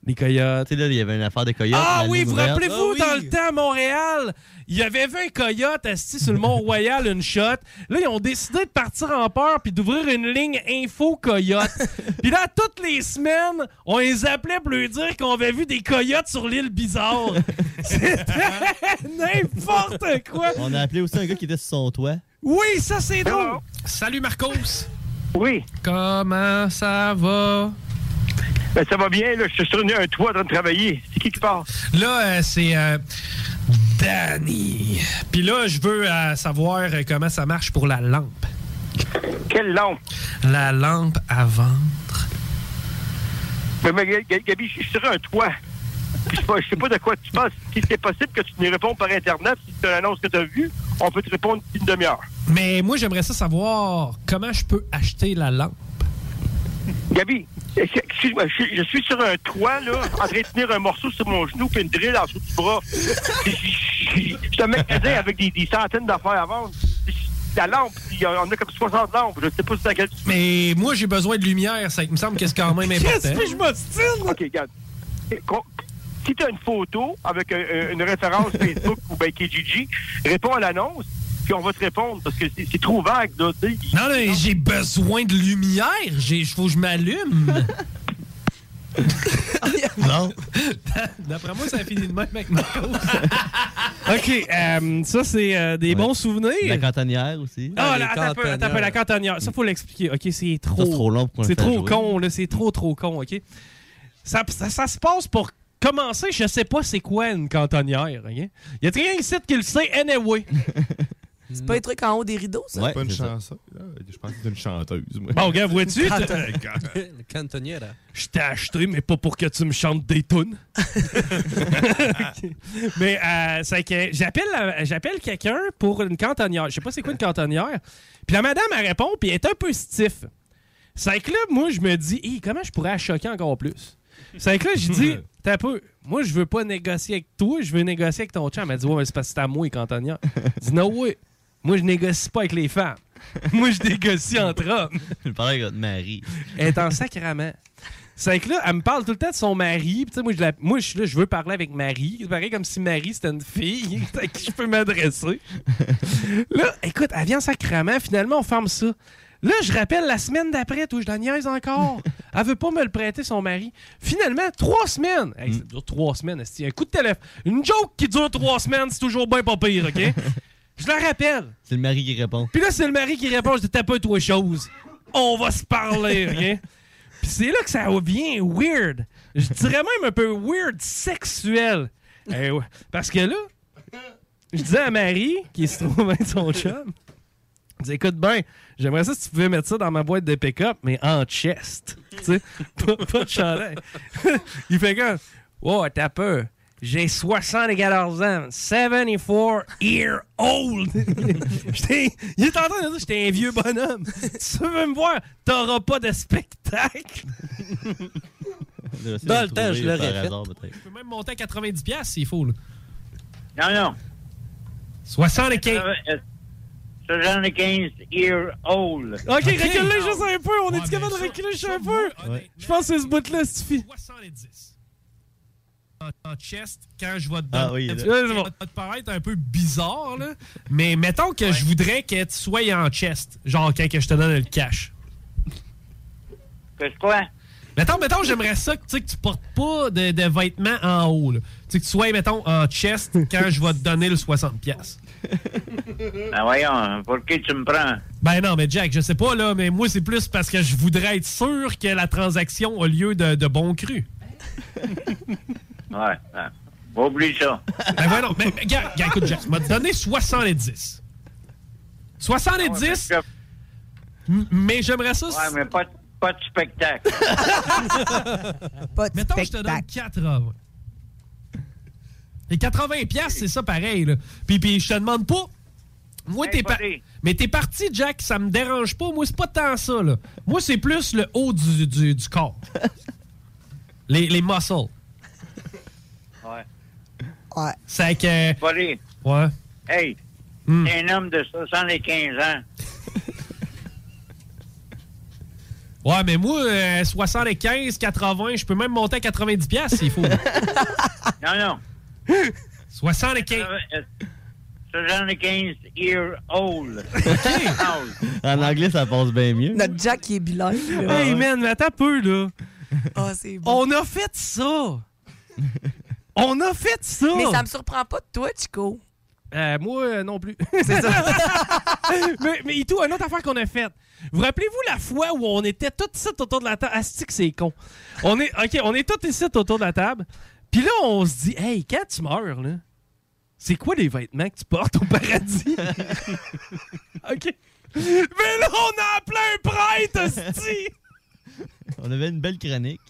S2: Les coyotes.
S14: Tu sais, là, il y avait une affaire de coyotes.
S2: Ah oui, vous rappelez-vous, dans le temps à Montréal, il y avait 20 coyotes assis sur le Mont-Royal, une shot. Là, ils ont décidé de partir en peur puis d'ouvrir une ligne info coyote. puis là, toutes les semaines, on les appelait pour leur dire qu'on avait vu des coyotes sur l'île bizarre. C'était n'importe quoi.
S14: On a appelé aussi un gars qui était sur son toit.
S2: Oui, ça, c'est drôle.
S1: Salut Marcos.
S36: Oui.
S1: Comment ça va?
S36: Ben, ça va bien, là. Je suis sur un toit en train de travailler. C'est qui qui part?
S1: Là, euh, c'est euh, Danny. Puis là, je veux euh, savoir euh, comment ça marche pour la lampe.
S36: Quelle lampe?
S1: La lampe à vendre.
S36: Mais, mais, Ga- Gabi, je suis sur un toit. Je sais pas- je sais pas de quoi tu penses. Si c'est possible que tu nous répondes par Internet, si c'est une annonce que tu as vue, on peut te répondre une demi-heure.
S1: Mais moi, j'aimerais ça savoir comment je peux acheter la lampe.
S36: Gabi, excuse-moi, je, suis- je suis sur un toit, là, en train de tenir un morceau sur mon genou puis une drill en dessous du bras. C'est un magasin avec des, des centaines d'affaires à vendre. La lampe, il y en a comme 60 lampes. Je sais pas si c'est laquelle tu
S1: Mais moi, j'ai besoin de lumière. Ça il me semble que c'est quand même important.
S36: je m'obstine? OK, regarde. Si tu as une photo avec euh, une référence Facebook ou ben Kijiji, réponds à l'annonce, puis on va te répondre parce que c'est trop vague. Là.
S1: Non, non, j'ai besoin de lumière. Il faut que je m'allume.
S14: non.
S1: D'après moi, ça a fini de même avec.
S2: OK, euh, ça, c'est euh, des bons souvenirs.
S14: La cantonnière aussi.
S2: Ah, attends un peu, attends peu, la cantonnière. Ça, faut l'expliquer. OK, c'est trop.
S14: c'est trop long pour
S2: C'est trop
S14: jouer.
S2: con, là. C'est trop, trop con, OK? Ça, ça, ça se passe pour commencer, je sais pas c'est quoi une cantonnière? Il y a rien ici qui le sait, anyway.
S18: C'est pas un truc en haut des rideaux, ça?
S26: C'est pas une chanson. Je pense que c'est une chanteuse. moi.
S2: Bon, gars, vois-tu?
S17: Le cantonnière.
S2: Je t'ai acheté, mais pas pour que tu me chantes des tunes. mais euh, c'est que j'appelle j'appelle quelqu'un pour une cantonnière. Je sais pas c'est quoi une cantonnière. Puis la madame, elle répond, puis elle est un peu stiff. C'est que là, moi, je me dis, Hey, comment je pourrais la choquer encore plus? C'est que là, je dis, t'as peu, moi, je veux pas négocier avec toi, je veux négocier avec ton chum. Elle m'a dit, ouais, mais c'est parce que c'est à moi, les cantonnières. Je dis, non, oui. Moi, je négocie pas avec les femmes. moi, je négocie entre hommes.
S14: Je parlais avec votre mari.
S2: Elle est en sacrament. C'est que là, elle me parle tout le temps de son mari. Puis, moi, je, la- moi, je suis là, je veux parler avec Marie. C'est pareil comme si Marie, c'était une fille à qui je peux m'adresser. là, écoute, elle vient en sacrament. Finalement, on ferme ça. Là, je rappelle la semaine d'après, toi, je la niaise encore. Elle veut pas me le prêter, son mari. Finalement, trois semaines. Hey, ça dure trois semaines. Un coup de téléphone. Une joke qui dure trois semaines, c'est toujours bien pas pire, OK? Je la rappelle.
S14: C'est le mari qui répond.
S2: Puis là, c'est le mari qui répond, je dis, t'as pas toi chose. On va se parler, OK? Puis c'est là que ça devient weird. Je dirais même un peu weird sexuel. Eh ouais. Parce que là, je disais à Marie, qui se trouve avec son chum, dis, écoute bien, j'aimerais ça si tu pouvais mettre ça dans ma boîte de pick-up, mais en chest. Tu sais, pas, pas de chandail. Il fait comme, oh, t'as peur. J'ai 74 ans, 74 year old. Il est en train de dire que j'étais un vieux bonhomme. tu veux me voir, t'auras pas de spectacle.
S14: Dans
S17: le temps, je l'aurais fait.
S1: Je peux même monter à 90$ piastres s'il faut. Là.
S36: Non, non.
S1: 75.
S36: 75 year old.
S2: Ok, recule-le juste un peu. On est-tu capable de reculer juste un peu? Je pense que ce bout-là suffit.
S1: 70. En, en chest, quand je vais te
S14: Ah
S1: donner.
S14: oui, là.
S1: ça va te paraître un peu bizarre, là. Mais mettons que je voudrais que tu sois en chest. Genre quand que je te donne le cash.
S36: Qu'est-ce quoi?
S1: Mettons, mettons, j'aimerais ça que, tu que tu portes pas de, de vêtements en haut. là. Tu sais, que tu sois, mettons, en chest quand je vais te donner le 60$. piastres.
S36: Ben voyons, pour qui tu me prends?
S1: Ben non, mais Jack, je sais pas, là, mais moi, c'est plus parce que je voudrais être sûr que la transaction a lieu de, de bon cru.
S36: Ouais, ouais. Oublie ça.
S1: Ben voilà, mais, mais gars, gars, écoute, Jack, m'a donné 70. 70, m- mais j'aimerais ça...
S36: Ouais, mais pas, pas de spectacle.
S18: Pas de
S1: Mettons, je te donne 80. Et 80 pièces, c'est ça pareil, là. Puis, puis je te demande pas... Moi, t'es par- Mais t'es parti, Jack, ça me dérange pas. Moi, c'est pas tant ça, là. Moi, c'est plus le haut du, du, du corps. les, les muscles.
S36: Ouais.
S18: Ouais.
S1: C'est que... Ouais.
S36: hey,
S1: Hmm.
S36: t'es un homme de 75 ans.
S1: Ouais, mais moi, euh, 75, 80, je peux même monter à 90 pièces s'il faut.
S36: Non, non.
S1: 75.
S36: 75 year old.
S14: En anglais, ça passe bien mieux.
S18: Notre Jack, il est bilingue. là.
S1: Hey, man, mais attends un peu, là.
S18: Ah, c'est bon.
S1: On a fait ça! On a fait ça!
S18: Mais ça me surprend pas de toi, Chico.
S1: Euh, moi, euh, non plus.
S18: C'est ça.
S1: mais, mais et tout, une autre affaire qu'on a faite. Vous rappelez-vous la fois où on était tous ici autour de la table? Asti que c'est con. On est, OK, on est tous ici autour de la table. Puis là, on se dit, hey, quand tu meurs, là, c'est quoi les vêtements que tu portes au paradis? OK. Mais là, on a appelé un prêtre, asti!
S14: On avait une belle chronique.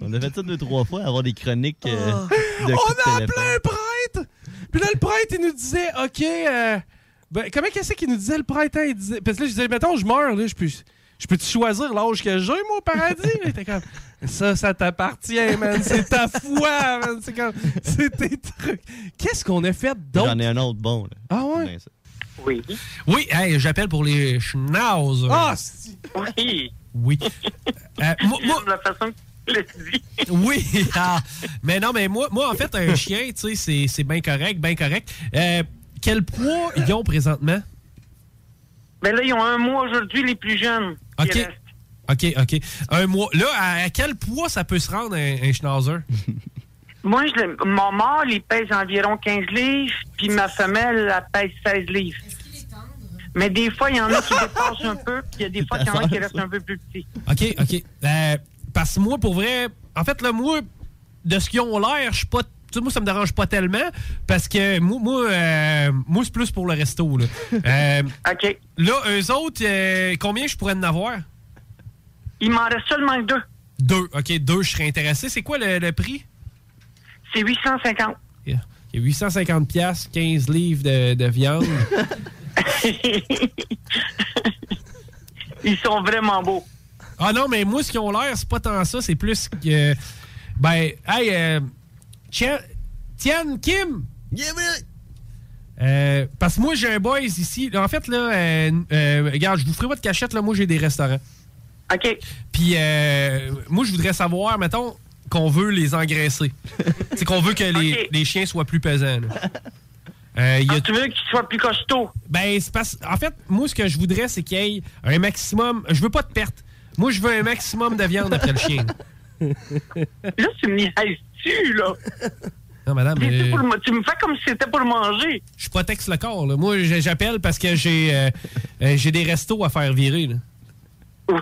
S14: On a fait ça deux, trois fois, avoir des chroniques euh, de
S1: On a appelé un prêtre! Puis là, le prêtre, il nous disait, OK, euh, ben, comment qu'est-ce qu'il nous disait, le prêtre? hein? Il disait, parce que là, je disais, mettons, je meurs, là, je peux, je peux-tu choisir l'âge que j'ai, moi, au paradis? Il était comme, ça, ça t'appartient, man. C'est ta foi, man. C'est comme, c'est tes trucs. Qu'est-ce qu'on a fait d'autre?
S14: J'en ai un autre bon. Là.
S1: Ah ouais?
S36: Oui.
S1: Oui, hey, j'appelle pour les schnauzers.
S36: Ah,
S1: Oui.
S36: Oui.
S1: Oui. Euh, moi- moi-
S36: La façon.
S1: Oui, ah, mais non, mais moi, moi en fait, un chien, tu sais, c'est- c'est bien correct, bien correct. Euh, quel poids ils ont présentement?
S36: Ben là, ils ont un mois aujourd'hui, les plus jeunes.
S1: OK. OK, OK. Un mois. Là, à, à quel poids ça peut se rendre un, un schnauzer?
S36: Moi, je l'ai- mon mâle, il pèse environ 15 livres, puis ma femelle, elle pèse 16 livres. Mais des fois, il y en a qui dépassent un peu, puis il y a des fois qu'il y en a qui restent un peu plus petits.
S1: OK, OK. Euh, parce que moi, pour vrai, en fait, là, moi, de ce qu'ils ont l'air, je suis pas. Moi, ça me dérange pas tellement parce que moi, moi, euh, moi c'est plus pour le resto. Là, Euh,
S36: OK.
S1: là eux autres, euh, combien je pourrais en avoir?
S36: Il m'en reste seulement deux.
S1: Deux. OK, deux, je serais intéressé. C'est quoi le, le prix?
S36: C'est 850.
S1: Yeah. Il y a 850 pièces, 15 livres de, de viande.
S36: Ils sont vraiment beaux.
S1: ah non, mais moi, ce qu'ils ont l'air, c'est pas tant ça. C'est plus que... Ben, hey, euh, Tian, Kim! Euh, parce que moi, j'ai un boys ici. En fait, là, euh, euh, regarde, je vous ferai pas de cachette, là. Moi, j'ai des restaurants.
S36: OK.
S1: Puis, euh, moi, je voudrais savoir, mettons, qu'on veut les engraisser. C'est qu'on veut que les, les chiens soient plus pesants. là. Euh, y a-
S36: Ah, tu veux qu'ils soient plus costauds?
S1: Ben, c'est parce... En fait, moi, ce que je voudrais, c'est qu'il y ait un maximum... Je veux pas de perte. Moi, je veux un maximum de viande après le chien.
S36: Là, tu me niaises-tu, là?
S1: Non, madame,
S36: C'est
S1: euh,
S36: pour le- tu me fais comme si c'était pour manger.
S1: je protège le corps. là. Moi, j'appelle parce que j'ai euh, euh, j'ai des restos à faire virer. là.
S36: Oui,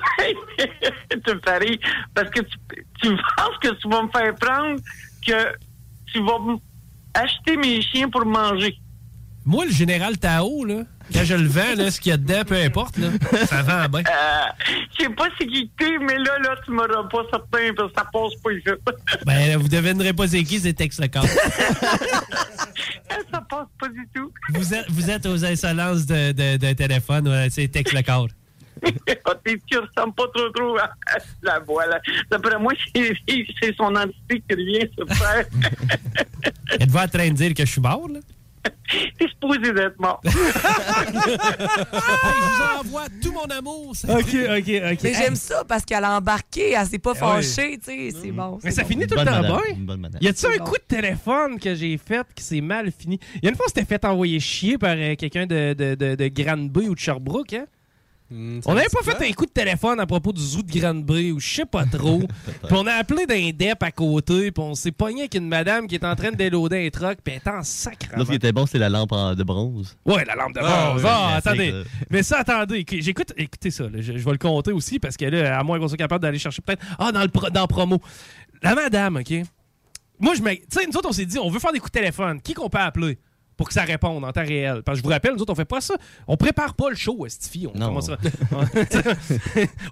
S36: tu me rire. Parce que tu, tu penses que tu vas me faire prendre que tu vas acheter mes chiens pour manger.
S1: Moi, le général Tao, là, quand je le vends, là, ce qu'il y a dedans, peu importe, là, ça vend bien.
S36: Euh, je sais pas c'est qui t'es, mais là, là, tu m'auras pas certain parce que ça passe pas ici.
S1: Ben, vous devinerez pas c'est qui, c'est Tex le corps.
S36: ça passe pas du tout.
S1: Vous êtes, vous êtes aux insolences de, de, de téléphone, ouais, c'est Tex le corps.
S36: Ah, T'es sûr, ça ressemble pas trop trop à à la voix, là. D'après moi, c'est c'est son entité qui vient se faire.
S1: Êtes-vous en train de dire que je suis mort, là?
S36: T'es supposé d'être mort.
S1: Hey, je vous envoie tout mon amour. ça.
S2: OK, OK, OK.
S18: Mais j'aime ça parce qu'elle a embarqué, elle s'est pas
S2: ouais.
S18: fâchée, tu sais, c'est bon.
S2: Mais ça
S18: bon.
S2: finit tout le temps bien. Y a-tu un
S18: bon.
S2: coup de téléphone que j'ai fait qui s'est mal fini? Il y a une fois, on s'était fait envoyer chier par euh, quelqu'un de, de, de, de Granby ou de Sherbrooke, hein? On n'avait pas fait un coup de téléphone à propos du zoo de Granby ou je sais pas trop. puis on a appelé d'un dep à côté, puis on s'est pogné avec une madame qui est en train de déloader un truck, puis elle est en sacre.
S14: Là, ce qui était bon, c'est la lampe en- de bronze.
S2: Ouais, la lampe de
S14: Ah,
S2: bronze.
S14: oui,
S2: Ah, attendez.
S14: ça.
S2: Mais ça, attendez. éc- J'écoute, écoutez ça. là. Je, je vais le compter aussi parce que là, à moins qu'on soit capable d'aller chercher peut-être. Ah, dans le pro- dans promo. La madame, OK? Moi, je me. Tu sais, nous autres, on s'est dit, on veut faire des coups de téléphone. Qui qu'on peut appeler? Pour que ça réponde en temps réel. Parce que je vous rappelle, nous autres, on fait pas ça. On prépare pas le show, Estifi. On
S14: Non.
S2: commencera-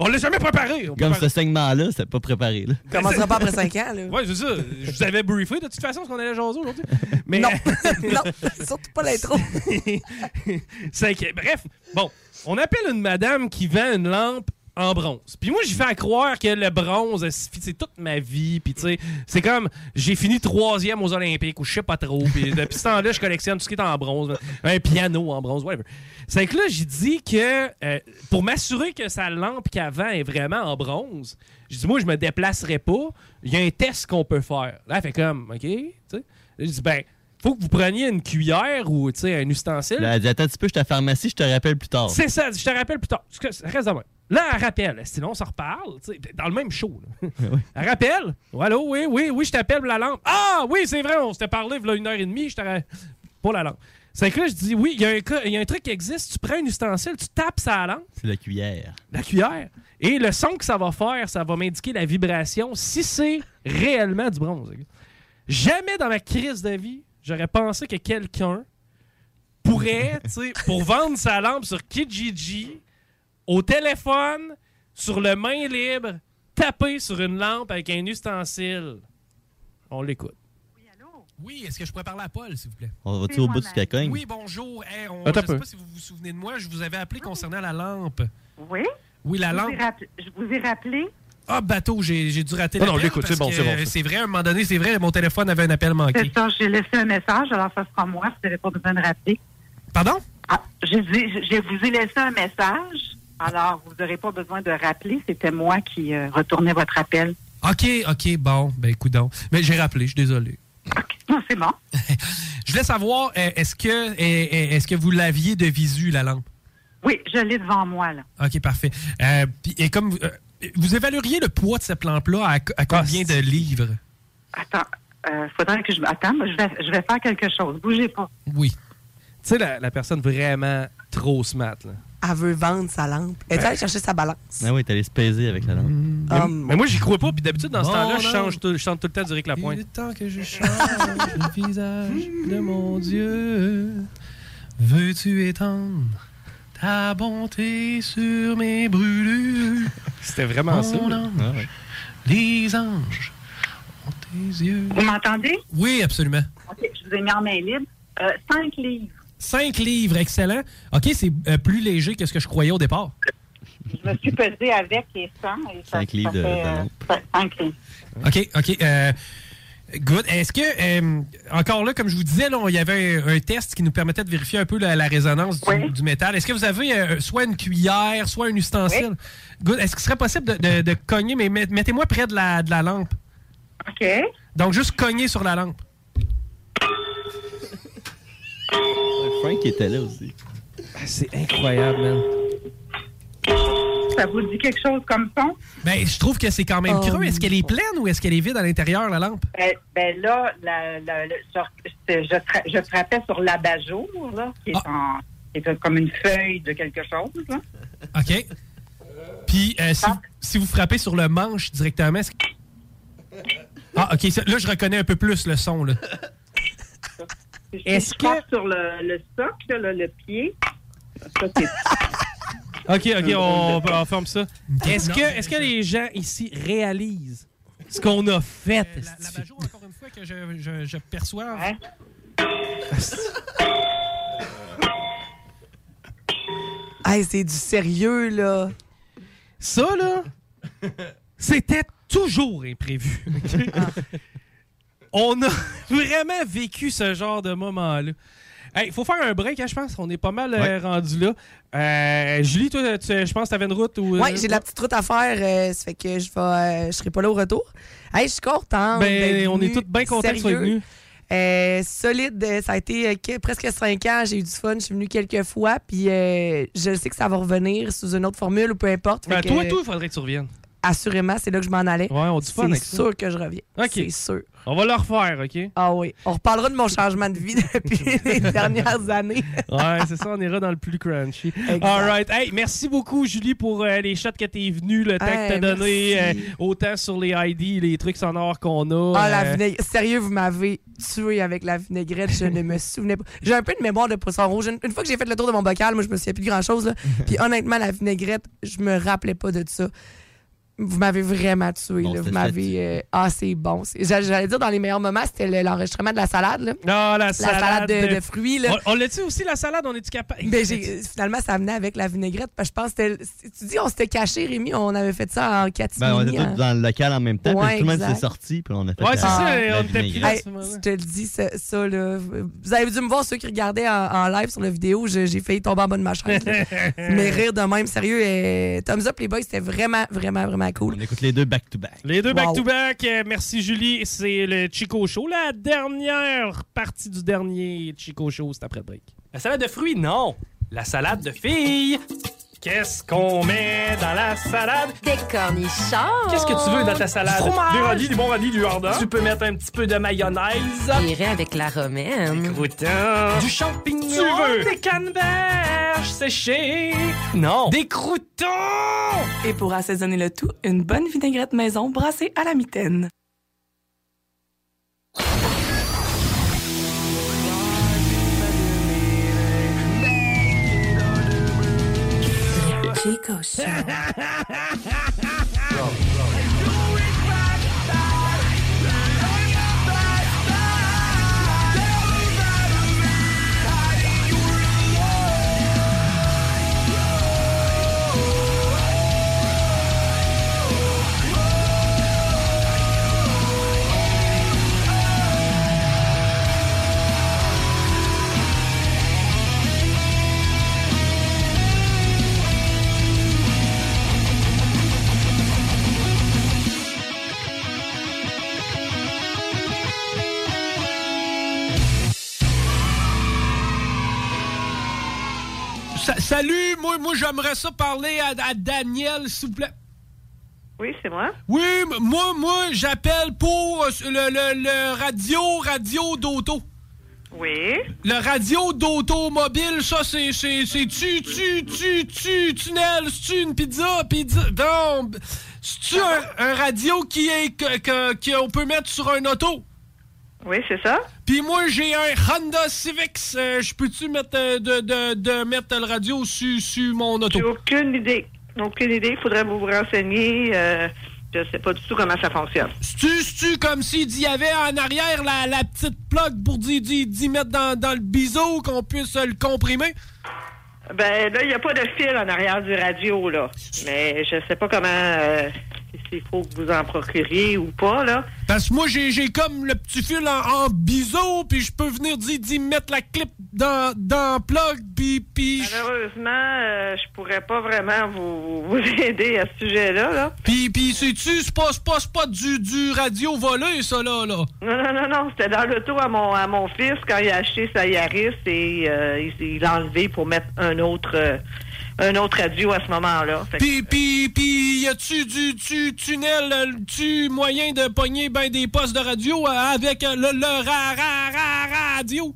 S2: on l'a jamais préparé. On
S14: Comme
S2: prépare-
S14: ce segment-là, c'était pas préparé. Là.
S18: commencera pas après 5 ans, là.
S2: Ouais, c'est ça. Je vous avais briefé de toute façon ce qu'on allait jaser aujourd'hui. Mais...
S18: Non. non, surtout pas l'intro.
S2: Bref, bon, on appelle une madame qui vend une lampe en bronze. Puis moi, j'ai fait à croire que le bronze, c'est toute ma vie. Puis tu sais, c'est comme, j'ai fini troisième aux Olympiques ou je sais pas trop. Puis depuis ce temps-là, je collectionne tout ce qui est en bronze. Un piano en bronze, whatever. C'est que là, j'ai dit que euh, pour m'assurer que sa lampe qu'avant est vraiment en bronze, j'ai dit, moi, je me déplacerai pas. Il y a un test qu'on peut faire. Là, elle fait comme, OK, tu sais. J'ai dit, ben, faut que vous preniez une cuillère ou tu sais, un ustensile.
S14: Là, Attends un petit peu, je suis à la pharmacie, je te rappelle plus tard.
S2: C'est ça, je te rappelle plus tard. Reste de même. Là, elle rappelle. Sinon, on s'en reparle. Dans le même show. là. Elle rappelle. Oh, allô, oui, oui, oui, je t'appelle pour la lampe. Ah, oui, c'est vrai, on s'était parlé il y a une heure et demie. Je Pour la lampe. C'est que là, je dis, oui, il y, a un cas- il y a un truc qui existe. Tu prends un ustensile, tu tapes sa lampe,
S14: C'est la cuillère.
S2: la cuillère, et le son que ça va faire, ça va m'indiquer la vibration si c'est réellement du bronze. Jamais dans ma crise de vie, j'aurais pensé que quelqu'un pourrait, tu sais, pour vendre sa lampe sur Kijiji, au téléphone, sur le main libre, taper sur une lampe avec un ustensile. On l'écoute.
S1: Oui, est-ce que je pourrais parler à Paul, s'il vous plaît?
S14: On va-tu au bout de ce qu'elle cogne?
S1: Oui, bonjour. Hey, on-
S2: Attends
S1: je sais
S2: un peu.
S1: pas si vous vous souvenez de moi. Je vous avais appelé concernant la lampe.
S37: Oui?
S1: Oui, la
S37: Je
S1: lampe.
S37: Je vous ai rappelé.
S1: Ah, bateau, j'ai dû rater
S2: Non, non,
S1: l'appel
S2: l'écoute, c'est bon, c'est bon, ça.
S1: C'est vrai, à un moment donné, c'est vrai, mon téléphone avait un appel manqué.
S37: C'est ça, j'ai laissé un message, alors ça sera moi, vous n'avez pas besoin de rappeler.
S1: Pardon?
S37: Ah, je, dis- je vous ai laissé un message, alors vous n'aurez pas besoin de rappeler, c'était moi qui euh, retournais votre appel.
S1: OK, OK, bon, ben écoute donc. Mais j'ai rappelé, je suis désolé.
S37: Non, c'est bon.
S1: Je voulais savoir, euh, est-ce que, euh, est-ce que vous l'aviez de visu, la lampe?
S37: Oui, je l'ai devant moi, là.
S1: OK, parfait. Euh, et comme euh, vous évalueriez le poids de cette lampe-là à, à combien de livres?
S37: Attends, euh, faudrait que je... Attends, je vais, je vais faire quelque chose. Bougez pas.
S1: Oui.
S2: Tu sais, la, la personne vraiment trop smart, là.
S18: Elle veut vendre sa lampe. Elle est allée chercher sa balance.
S14: Ah oui, t'es allé se peser avec la lampe.
S2: Mais,
S18: Um,
S2: mais moi, j'y crois pas. Puis d'habitude, dans ce
S1: Bon,
S2: temps-là, je,
S1: non.
S2: change tout- je chante tout le temps du Rick Lapointe.
S1: Il est temps que je change le visage de mon Dieu. Veux-tu étendre ta bonté sur mes brûlures?
S2: C'était vraiment ça.
S1: Mon
S2: là.
S1: ange,
S2: Ah ouais.
S1: Les anges ont tes yeux.
S37: Vous m'entendez?
S1: Oui, absolument.
S37: OK, je vous ai mis en main libre. Euh, cinq livres.
S1: Cinq livres, excellent. OK, c'est euh, plus léger que ce que je croyais au départ.
S37: Je me suis pesée avec et sans. Et ça,
S14: Cinq livres
S37: ça
S14: de-
S37: fait,
S14: de
S37: euh, livres.
S1: OK, OK. euh, good. Est-ce que, euh, encore là, comme je vous disais, là, il y avait un, un test qui nous permettait de vérifier un peu la, la résonance du, du métal. Est-ce que vous avez euh, soit une cuillère, soit un ustensile? Good. Est-ce qu'il serait possible de, de- de cogner, mais met- mettez-moi près de la, de la lampe.
S37: OK.
S1: Donc, juste cogner sur la lampe.
S14: Frank était là aussi.
S2: C'est incroyable, man.
S37: Ça vous dit quelque chose comme son?
S1: Ben, je trouve que c'est quand même
S37: Oh.
S1: creux. Est-ce qu'elle est pleine ou est-ce qu'elle est vide à l'intérieur, la lampe?
S37: Ben, ben là, la, la- le- sur- je, je, fra- je frappais sur l'abat-jour, là, qui est,
S1: Ah.
S37: en, qui est comme une feuille de quelque chose. Là.
S1: OK. Puis, euh, si, si vous frappez sur le manche directement, est-ce que- Ah, OK. ça- là, je reconnais un peu plus le son, là.
S37: Est-ce que... sur le, le socle, là, le pied. Ça, c'est...
S2: OK, OK, on, on ferme ça. Est-ce que, est que les gens ici réalisent ce qu'on a fait? esti?
S1: encore une fois, que je, je, je perçois.
S18: Hey, c'est du sérieux, là.
S2: Ça, là, c'était toujours imprévu. ok? On a vraiment vécu ce genre de moment-là. Il faut faire un break, hein, je pense. On est pas mal euh,
S18: Ouais.
S2: rendu là. Euh, Julie, toi, tu- je pense que tu avais une route ou.
S18: Oui, j'ai de la petite route à faire. euh, ça fait que je vais, euh, je serai pas là au retour. Hey, je suis contente.
S2: Ben, on est tous bien contents que tu sois venu.
S18: Euh, solide, euh, ça a été euh, que- presque cinq ans. J'ai eu du fun. Je suis venue quelques fois. Puis euh, je sais que ça va revenir sous une autre formule ou peu importe.
S2: Ben,
S18: que,
S2: toi, toi, il faudrait que tu reviennes.
S18: Assurément, c'est là que je m'en allais.
S2: Ouais, on dit fun
S18: C'est
S2: ça.
S18: sûr que je reviens.
S2: OK.
S18: C'est sûr.
S2: On va le refaire, OK?
S18: Ah oui. On reparlera de mon changement de vie depuis les dernières années.
S2: Ouais, c'est ça, on ira dans le plus crunchy.
S18: Exact.
S2: All right. Hey, merci beaucoup, Julie, pour euh, les shots que t'es venu, le temps
S18: Hey,
S2: que t'as donné, euh, autant sur les ID, les trucs sonores qu'on a.
S18: Ah, la
S2: euh,
S18: vinaigrette. Sérieux, vous m'avez tué avec la vinaigrette. Je ne me souvenais pas. J'ai un peu de mémoire de poisson rouge. Une, une fois que j'ai fait le tour de mon bocal, moi, je me souviens plus de grand-chose. Puis honnêtement, la vinaigrette, je me rappelais pas de ça. Vous m'avez vraiment tué.
S14: Bon,
S18: là. Vous m'avez. euh, Ah, c'est bon. J'allais dire dans les meilleurs moments, c'était le- l'enregistrement de la salade. Là.
S2: Ah, la,
S18: salade de, de fruits. Là.
S2: On, on l'a-tu aussi, la salade? On est-tu capable?
S18: Ben, finalement, ça venait avec la vinaigrette. Parce que je pense que tu dis, on s'était caché, Rémi, on avait fait ça en catimini.
S14: Ben, on était
S18: hein.
S14: tous dans le local en même temps,
S18: Ouais,
S14: puis tout le monde s'est sorti, puis on a fait
S2: Ouais,
S14: la-
S2: c'est ça,
S14: la
S2: on était pris là,
S18: Hey, je te le dis, ça, ça, là. Vous avez dû me voir, ceux qui regardaient en, en live sur la vidéo. J'ai failli tomber en bas de ma chaise. là. Mais rire de même, sérieux. euh, thumbs up, les boys, c'était vraiment, vraiment, vraiment cool.
S14: On écoute les deux back-to-back.
S2: Les deux
S18: Wow.
S2: back-to-back. Euh, merci, Julie. C'est le Chico Show, la dernière partie du dernier Chico Show. C'est après le break.
S38: La salade de fruits, non. La salade de filles.
S2: Qu'est-ce qu'on met dans la salade?
S8: Des cornichons.
S38: Qu'est-ce que tu veux dans ta salade?
S8: Du fromage.
S38: Des radis, du bon radis, du jardin? Tu peux mettre un petit peu de mayonnaise.
S8: J'irai avec la romaine.
S38: Croûtons. Du champignon.
S2: Tu veux?
S38: Des canneberges séchées? Non. Des croûtons.
S27: Et pour assaisonner le tout, une bonne vinaigrette maison brassée à la mitaine. Chico Show.
S1: Sa- salut, moi, moi j'aimerais ça parler à, à Daniel, s'il vous plaît.
S37: Oui, c'est moi.
S1: Oui, moi, moi, j'appelle pour euh, le, le- le radio, radio d'auto.
S37: Oui.
S1: Le radio d'automobile, ça, c'est, c'est, c'est tu, tu, tu, tu, tunnel, c'est une pizza, pizza, non, c'est-tu un, un radio qui est, que, que- qu'on peut mettre sur un auto?
S37: Oui, c'est ça.
S1: Puis moi, j'ai un Honda Civic, euh, je peux-tu mettre, euh, de, de, de mettre le radio sur, sur mon auto?
S37: J'ai aucune idée. Aucune idée. Il faudrait vous renseigner. Euh, je sais pas du tout comment ça fonctionne.
S1: C'est-tu, comme s'il y avait en arrière la, la petite plug pour d'y, mettre dans, dans le biseau, qu'on puisse le comprimer?
S37: Ben là, il n'y a pas de fil en arrière du radio, là. Mais je sais pas comment euh, s'il faut que vous en procuriez ou pas, là.
S1: Parce que moi, j'ai, j'ai comme le petit fil en, en biseau, puis je peux venir d'y, mettre la clip dans, dans le plug, puis... puis
S37: Malheureusement, euh, je pourrais pas vraiment vous, vous aider à ce sujet-là, là.
S1: Puis, puis sais-tu, c'est pas, pas, pas du, du radio volé, ça, là, là.
S37: Non, non, non, non. C'était dans l'auto à mon, à mon fils quand il a acheté sa Yaris et euh, il, il l'a enlevé pour mettre un autre, euh, un autre radio à ce moment-là.
S1: Puis, puis, puis, y a-tu du tu, tunnel, euh, tu moyen de pogner ben des postes de radio euh, avec euh, le, le ra, ra, ra, radio?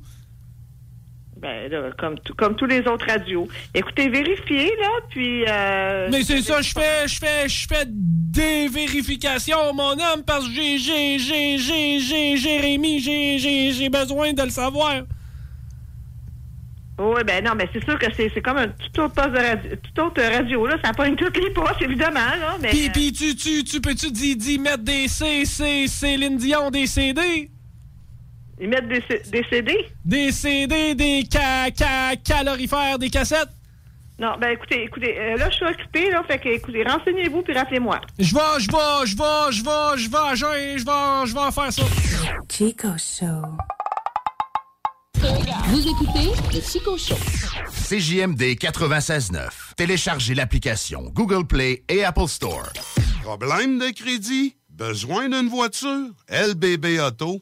S37: Ben, là, comme, comme tous les autres radios. Écoutez, vérifiez, là, puis... euh,
S1: Mais c'est ça, je fais, je fais, je fais des vérifications, mon homme, parce que j'ai, j'ai, j'ai, j'ai, j'ai, Jérémy, j'ai, j'ai, j'ai besoin de le savoir.
S37: Oui, ben non, mais c'est sûr que c'est c'est comme un tout autre poste de radio, tout autre radio, là. Ça pogne toutes les postes, évidemment, là, mais...
S1: Puis, puis tu, tu, tu peux-tu d'y mettre des C, C, Céline Dion, des CD?
S37: Ils mettent des, C- des CD?
S1: Des CD, des ca, ca, calorifères, des cassettes?
S37: Non, ben écoutez, écoutez, euh, là, je suis occupé, là, fait que, écoutez, renseignez-vous, puis rappelez-moi.
S1: Je vais, je vais, je vais, je vais, je vais, à jeun, je vais, je vais en faire ça.
S27: Chico Show.
S24: Vous écoutez le Chico Show.
S34: CJMD 96.9. Téléchargez l'application Google Play et Apple Store.
S32: Problème de crédit? Besoin d'une voiture? LBB Auto.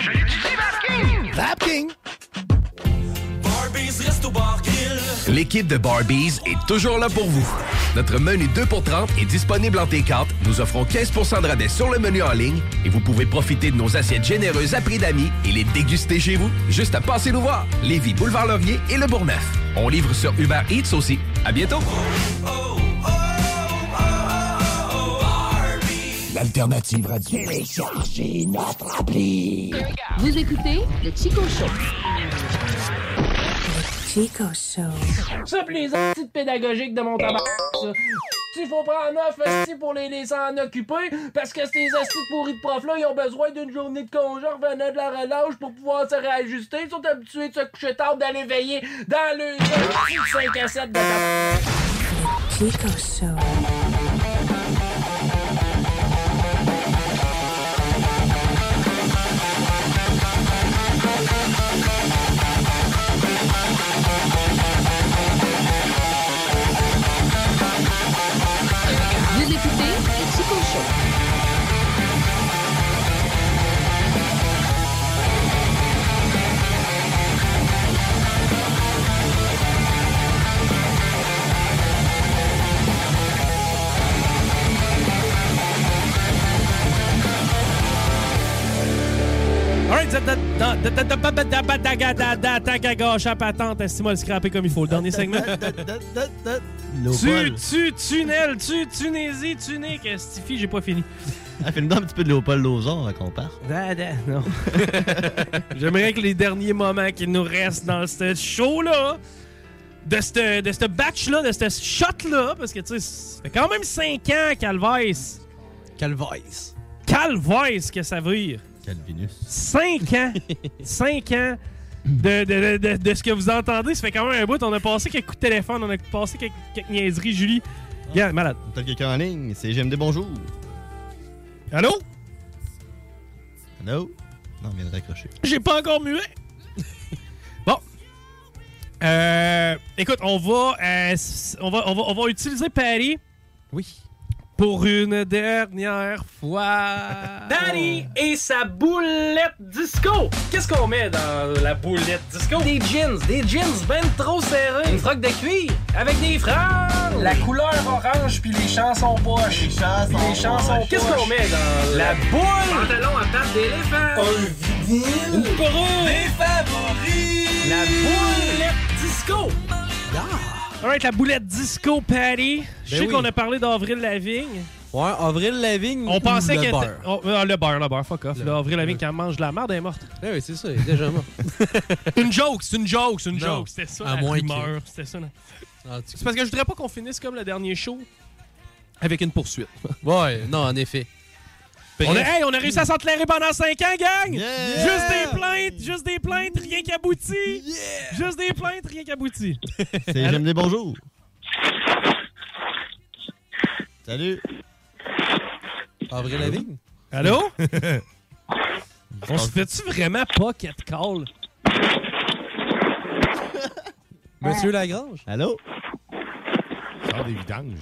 S34: je l'étudie, Vapking!
S11: Vapking!
S13: L'équipe de Barbies est toujours là pour vous. Notre menu 2 pour 30 est disponible en T4. Nous offrons 15% de rabais sur le menu en ligne et vous pouvez profiter de nos assiettes généreuses à prix d'amis et les déguster chez vous. Juste à passer nous voir. Lévis, Boulevard Laurier et Le Bourgneuf. On livre sur Uber Eats aussi. À bientôt.
S11: L'alternative radio. Téléchargez notre appli.
S24: Vous écoutez le Chico Show.
S15: Chico Show.
S2: Ça, les petites pédagogiques de mon tabac. ça. Il faut prendre neuf esti pour les laisser en occuper parce que ces estis pourris de profs-là, ils ont besoin d'une journée de congé revenant de la relâche pour pouvoir se réajuster. Ils sont habitués de se coucher tard, d'aller veiller dans le 5 à 7 de tabac.
S15: Chico Show.
S2: À patente, estime-moi le scraper comme il faut. Le dernier segment. Tu, tu, tunnel, tu, tunésie, tunique, Stifi, j'ai pas fini.
S14: Ah, Fais-nous donc un petit peu de Léopold Lozon avant qu'on parte.
S2: Da, da, non. J'aimerais que les derniers moments qui nous restent dans ce show-là, de ce de ce batch-là, de ce shot-là, parce que tu sais, ça fait quand même 5 ans, Calvice.
S17: Calvice.
S2: Calvice que ça veut dire.
S14: Calvinus.
S2: 5 ans. 5 ans de, de, de, de- ce que vous entendez. Ça fait quand même un bout. On a passé quelques coups de téléphone, on a passé quelques, quelques niaiseries. Julie, regarde, malade.
S14: T'as quelqu'un en ligne? C'est GMD Bonjour.
S2: Allô?
S14: Allô? Non, on vient de raccrocher.
S2: J'ai pas encore mué. bon. Euh, écoute, on va, euh, on va, on va, on va utiliser Paris.
S17: Oui.
S2: Pour une dernière fois.
S1: Danny et sa boulette disco. Qu'est-ce qu'on met dans la boulette disco? Des jeans, des jeans ben trop serrés. Une froc de cuir avec des franges. La couleur orange puis les chansons poches. Les chansons, les chansons Qu'est-ce qu'on met dans la boule? Pantalon à pattes d'éléphant. Un vinyle. Une perruque. Des favoris. La boulette disco.
S2: Alright, la boulette disco Patty. Je
S17: Ben
S2: sais
S17: oui.
S2: qu'on a parlé d'Avril Lavigne.
S17: Ouais, Avril Lavigne.
S2: On pensait
S17: le
S2: qu'elle était- oh, euh, le beurre, le beurre, fuck off.
S17: Le-
S2: Là, Avril Lavigne, quand elle mange de la merde, elle est morte.
S17: Eh oui, c'est ça, il est déjà mort.
S2: une joke, c'est une joke, c'est une
S17: Non,
S2: joke. C'était ça,
S17: à
S2: la
S17: moins
S2: rumeur. C'était ça.
S17: Ah, tu-
S2: C'est parce que je voudrais pas qu'on finisse comme le dernier show avec une poursuite.
S17: Ouais, non, en effet.
S2: On a, hey, on a réussi à s'entraîner pendant 5 ans, gang!
S17: Yeah!
S2: Juste des plaintes, juste des plaintes, rien qu'abouti! Juste des plaintes, rien qu'abouti!
S14: C'est GMD Bonjour. Salut.
S17: Avril Lavigne?
S2: Allô? On se fait-tu vraiment pocket call?
S17: Monsieur Lagrange?
S14: Allô?
S26: Sors des vidanges.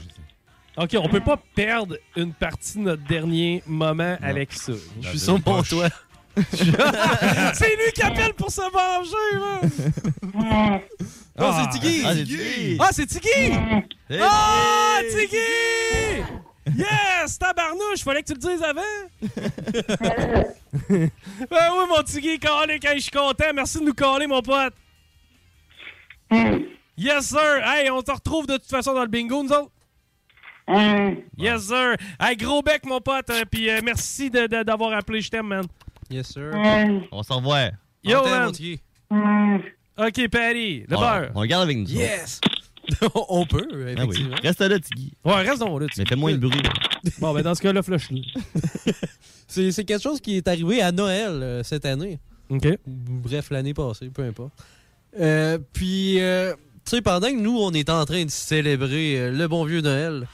S2: Ok, on peut pas perdre une partie de notre dernier moment avec ça.
S17: Je suis sur mon toit.
S2: c'est lui qui appelle pour se venger, man!
S17: Oh, c'est Tiggy!
S14: Ah, c'est Tiggy!
S2: Ah, c'est Tiggy! Ah, Tiggy! Yes! Tabarnouche! Fallait que tu le dises avant! Ben oui, mon tigui, calé, quand je suis content. Merci de nous caler, mon pote. Yes, sir. Hey, on te retrouve de toute façon dans le bingo, nous autres. Yes, sir. Hey, gros bec, mon pote. euh, Puis euh, merci d'avoir appelé. Je t'aime, man.
S17: Yes, sir.
S14: On s'en revoit.
S2: Yo, man. OK, Patty, le
S14: on,
S2: beurre.
S14: on regarde avec nous.
S17: Yes! on peut,
S14: Ah oui.
S17: effectivement.
S14: Reste là, Tiggy.
S2: Ouais, reste donc là.
S14: Mais fais moins de bruit.
S2: Bon, ben dans ce cas-là, flush-le.
S17: C'est c'est quelque chose qui est arrivé à Noël euh, cette année.
S2: OK.
S17: Bref, l'année passée, peu importe. Euh, puis, euh, tu sais, pendant que nous, on était en train de célébrer euh, le bon vieux Noël,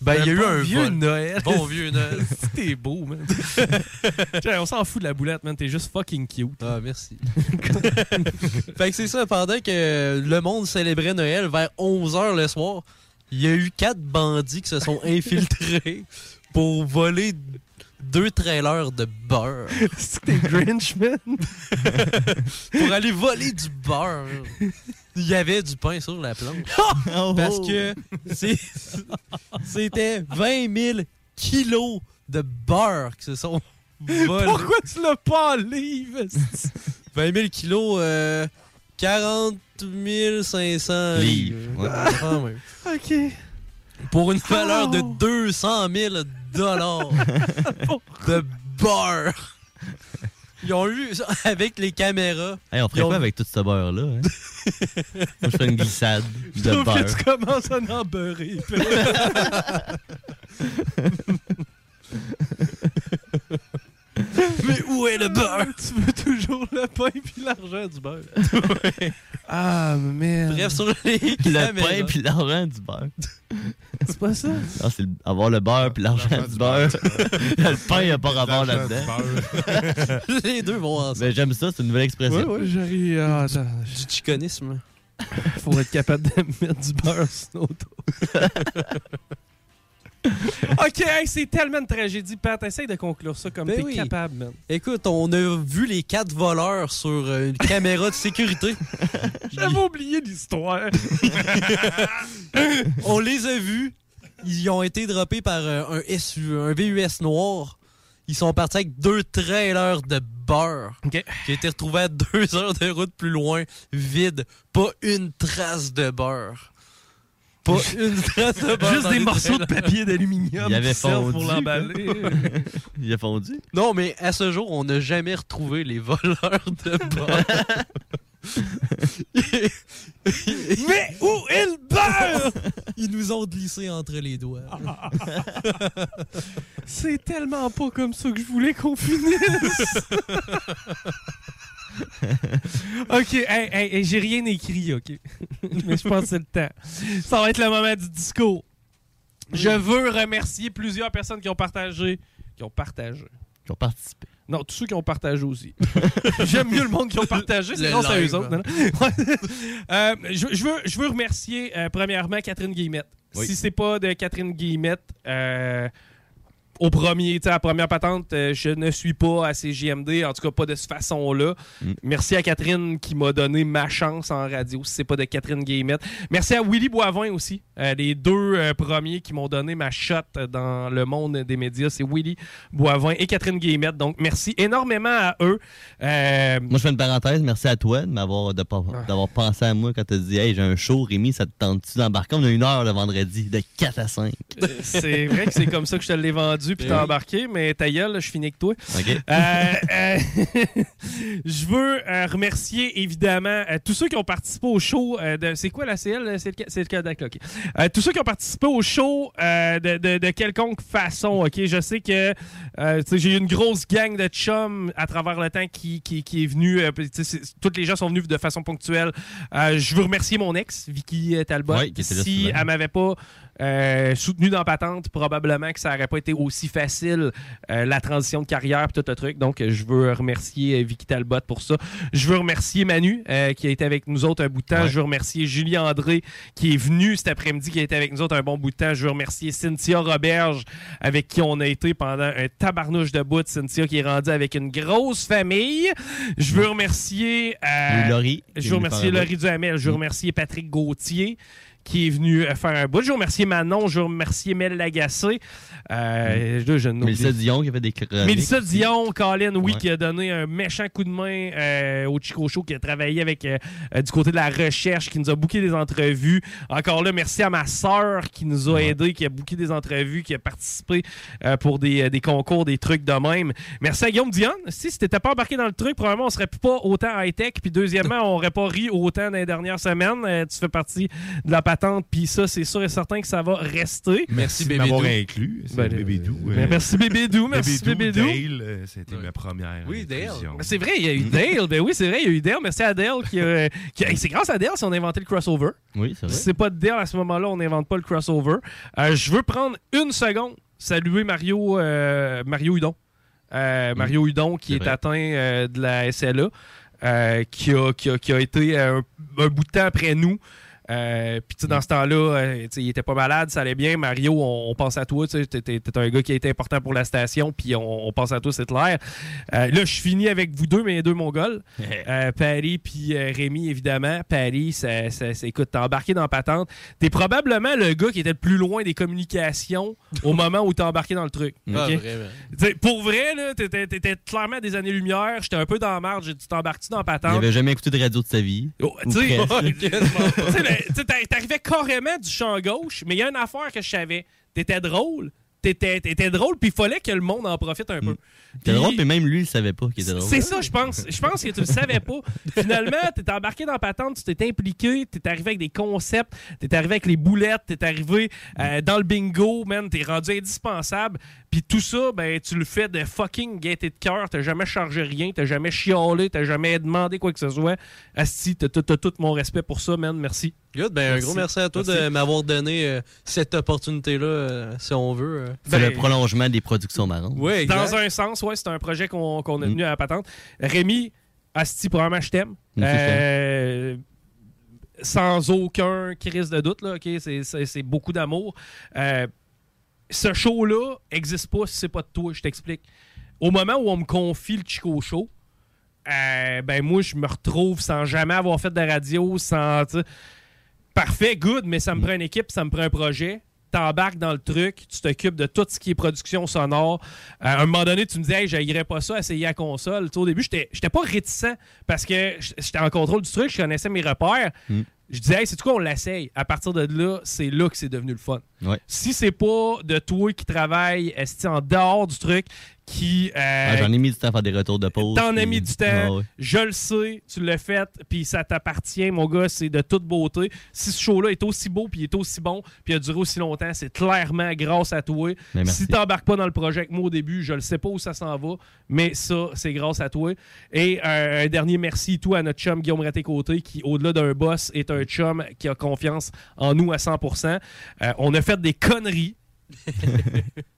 S17: ben, il y a eu un
S2: vieux
S17: vol.
S2: Noël.
S17: Bon vieux Noël.
S2: T'es beau, man. On s'en fout de la boulette, man. T'es juste fucking cute.
S17: Ah, merci. fait que c'est ça, pendant que le monde célébrait Noël vers 11h le soir, il y a eu quatre bandits qui se sont infiltrés pour voler deux trailers de beurre.
S2: C'est que t'es Grinch, man.
S17: pour aller voler du beurre. Il y avait du pain sur la planche. Parce que c'était 20 000 kilos de beurre qui se sont volés.
S2: Pourquoi tu l'as pas en livre?
S17: 20 000 kilos, euh, 40 500
S14: Livres,
S17: livres.
S14: ouais.
S17: Ah.
S2: OK.
S17: Pour une valeur de
S2: Oh.
S17: 200 000 dollars de beurre. Ils ont eu ça avec les caméras.
S14: Hey, on ferait
S17: ont-
S14: quoi avec tout ce beurre-là? Hein? Moi, je ferais une glissade de
S2: Sauf que tu commences à en beurrer.
S17: Mais où est le beurre?
S2: tu veux toujours le pain puis l'argent du beurre. Ah, man.
S17: Bref, sur les
S14: Le
S17: caméras.
S14: pain puis l'argent du beurre.
S2: C'est pas ça?
S14: Ah, c'est avoir le beurre puis l'argent du beurre.
S26: beurre.
S14: le pain, il n'y a pas rapport là-dedans.
S17: les deux vont ensemble.
S14: Mais j'aime ça, c'est une nouvelle expression.
S2: J'arrive. Ah.
S17: Du chicanisme.
S2: Faut être capable de mettre du beurre sur nos dos. ok, hey, c'est tellement une tragédie, Pat. Essaye de conclure ça comme
S17: Ben
S2: t'es
S17: oui.
S2: capable, man.
S17: Écoute, on a vu les quatre voleurs sur euh, une caméra de sécurité.
S2: J'avais oublié l'histoire.
S17: on les a vus. Ils ont été droppés par euh, un SU, un VUS noir. Ils sont partis avec deux trailers de beurre qui étaient retrouvés à deux heures de route plus loin, vides. Pas une trace de beurre. Pas une trace de beurre.
S2: Juste
S17: dans
S2: des morceaux de papier d'aluminium
S14: Il avait fondu.
S2: pour l'emballer.
S14: Il a fondu.
S17: Non, mais à ce jour, on n'a jamais retrouvé les voleurs de beurre.
S2: Mais où est le beurre?
S17: Ils nous ont glissé entre les doigts.
S2: C'est tellement pas comme ça que je voulais qu'on finisse. ok, hey, hey, j'ai rien écrit, ok. Mais je pense que c'est le temps. Ça va être le moment du discours. Je veux remercier plusieurs personnes qui ont partagé. Qui ont partagé.
S14: Qui ont participé.
S2: Non, tous ceux qui ont partagé aussi. J'aime mieux le monde qui ont partagé, c'est grâce à eux autres. non. Euh, je, je veux, je veux remercier euh, premièrement Catherine Guillemette.
S14: Oui.
S2: Si c'est pas de Catherine Guillemette, euh, au premier, tu sais, à la première patente, euh, je ne suis pas à CJMD, en tout cas pas de cette façon-là.
S14: Mm.
S2: Merci à Catherine qui m'a donné ma chance en radio, si c'est pas de Catherine Guillemette. Merci à Willy Boivin aussi, euh, les deux euh, premiers qui m'ont donné ma shot dans le monde des médias, c'est Willy Boivin et Catherine Guillemette. Donc merci énormément à eux.
S14: Moi, je fais une parenthèse. Merci à toi de m'avoir
S2: Ah.
S14: d'avoir pensé à moi quand tu as dit Hey, j'ai un show, Rémi, ça te tente-tu d'embarquer? On a une heure le vendredi, de 4 à 5.
S2: c'est vrai que c'est comme ça que je te l'ai vendu puis t'as embarqué, mais ta gueule, là, je finis avec toi. Euh, euh, je veux euh, remercier évidemment tous ceux qui ont participé au show. de, c'est quoi la CL C'est le, c'est le Kodak, ok. Euh, tous ceux qui ont participé au show de, de- de quelconque façon. Ok, je sais que j'ai eu une grosse gang de chums à travers le temps qui, qui, qui est venue. toutes les gens sont venus de façon ponctuelle. Je veux remercier mon ex, Vicky Talbot.
S14: Ouais, qui était là
S2: si elle m'avait pas euh, soutenu dans Patente, probablement que ça aurait pas été aussi facile euh, la transition de carrière et tout le truc. Donc, je veux remercier euh, Vicky Talbot pour ça. Je veux remercier Manu euh, qui a été avec nous autres un bout de temps.
S14: Ouais.
S2: Je veux remercier Julie André qui est venu cet après-midi, qui a été avec nous autres un bon bout de temps. Je veux remercier Cynthia Roberge avec qui on a été pendant un tabarnouche de bout. Cynthia qui est rendue avec une grosse famille. Je veux remercier...
S14: Laurie,
S2: Je veux remercier Laurie Duhamel. Je veux
S14: Mm.
S2: remercier Patrick Gauthier qui est venu euh, faire un bout. Je veux remercier Manon, je veux remercier Mel Lagacé. Euh, là, je
S14: Mélissa Dion qui a fait des chroniques.
S2: Mélissa Dion, Colin, oui,
S14: Ouais.
S2: qui a donné un méchant coup de main euh, au Chico Show, qui a travaillé avec euh, euh, du côté de la recherche, qui nous a booké des entrevues. Encore là, merci à ma sœur qui nous a aidés, qui a booké des entrevues, qui a participé euh, pour des, des concours, des trucs de même. Merci à Guillaume Dion. Si t'étais pas embarqué dans le truc, probablement on serait pas autant high-tech. Puis deuxièmement, on aurait pas ri autant dans les dernières semaines. Euh, tu fais partie de la patente, puis ça, c'est sûr et certain que ça va rester.
S26: Merci de m'avoir inclus.
S2: Ben,
S26: Bébé Doux.
S2: ben, merci Bébé Doux, merci Bébé Doux.
S26: Dale, euh, c'était ma première.
S2: Oui,
S26: Dale.
S2: C'est vrai, il y a eu Dale. Ben oui, c'est vrai, il y a eu Dale. Merci à Dale. Qui, a- qui c'est grâce à Dale si on a inventé le crossover.
S14: Oui, c'est vrai.
S2: Si c'est pas de Dale à ce moment-là, on n'invente pas le crossover. Euh, je veux prendre une seconde, saluer Mario, euh, Mario Hudon. Euh, Mario Hudon qui
S14: c'est
S2: est,
S14: vrai.
S2: atteint euh, de la SLA, euh, qui, a, qui, a, qui a été euh, un, un bout de temps après nous. Euh, Puis tu sais, dans ce temps-là, euh, il était pas malade, ça allait bien. Mario, on, on pense à toi. tu t'es un gars qui a été important pour la station, puis on, on pense à toi, c'est clair. Euh, là, je finis avec vous deux, mes deux Mongols. Euh, Paris puis euh, Rémi, évidemment. Paris, ça, ça, ça- écoute, t'es embarqué dans patente. T'es probablement le gars qui était le plus loin des communications au moment où t'es embarqué dans le truc.
S17: Ah,
S2: pour vrai, là, t'étais, t'étais clairement à des années-lumière. J'étais un peu dans la marge. Tu t'embarques-tu dans la
S14: Il
S2: patente?
S14: avait jamais écouté de radio de sa vie.
S2: Oh, tu sais, t'arrivais carrément du champ gauche, mais il y a une affaire que je savais. T'étais drôle. T'étais, t'étais drôle, puis il fallait que le monde en profite un peu.
S14: C'était drôle, mais même lui, il savait pas qu'il était drôle.
S2: C'est ça, je pense. Je pense que tu le savais pas. Finalement, t'es embarqué dans patente, tu t'es impliqué, t'es arrivé avec des concepts, t'es arrivé avec les boulettes, t'es arrivé euh, dans le bingo, man, t'es rendu indispensable. Puis tout ça, ben, tu le fais de fucking gaieté de cœur. T'as jamais chargé rien, t'as jamais chialé, t'as jamais demandé quoi que ce soit. Asti, t'as t'as- t'as tout mon respect pour ça, man. Merci.
S17: Good, ben un gros merci à toi de m'avoir donné euh, cette opportunité-là, euh, si on veut. euh.
S14: C'est le prolongement des productions marrantes.
S17: Oui, exact.
S2: Dans un sens, ouais, c'est un projet qu'on qu'on a tenu à la patente. Rémi, Asti, probablement, je t'aime.
S14: Mm,
S2: Euh, sans aucun crise de doute, là, ok, c'est- beaucoup d'amour. Euh, ce show-là existe pas si c'est pas de toi, je t'explique. Au moment où on me confie le Chico Show, euh, ben moi, je me retrouve sans jamais avoir fait de radio, sans. Parfait, good, mais ça me prend une équipe, ça me prend un projet. T'embarques dans le truc, tu t'occupes de tout ce qui est production sonore. Euh, à un moment donné, tu me dis, hey, j'aillerais pas ça, essayer la console. Tu au début, j'étais j'étais pas réticent parce que j'étais en contrôle du truc, je connaissais mes repères. Je disais, hey, c'est quoi, on l'essaye. À partir de là, c'est là que c'est devenu le fun.
S14: Ouais.
S2: Si c'est pas de toi qui travaille en dehors du truc, qui. euh,
S14: J'en ai mis du temps à faire des retours de pause.
S2: T'en as mis du temps,
S14: ouais.
S2: je le sais, tu l'as fait, puis ça t'appartient, mon gars, c'est de toute beauté. Si ce show-là est aussi beau, puis il est aussi bon, puis il a duré aussi longtemps, c'est clairement grâce à toi.
S14: Mais merci.
S2: Si t'embarques pas dans le projet avec moi au début, je le sais pas où ça s'en va, mais ça, c'est grâce à toi. Et euh, un dernier merci tout à notre chum Guillaume Raté-Côté, qui, au-delà d'un boss, est un chum qui a confiance en nous à 100%. Euh, on a fait des conneries.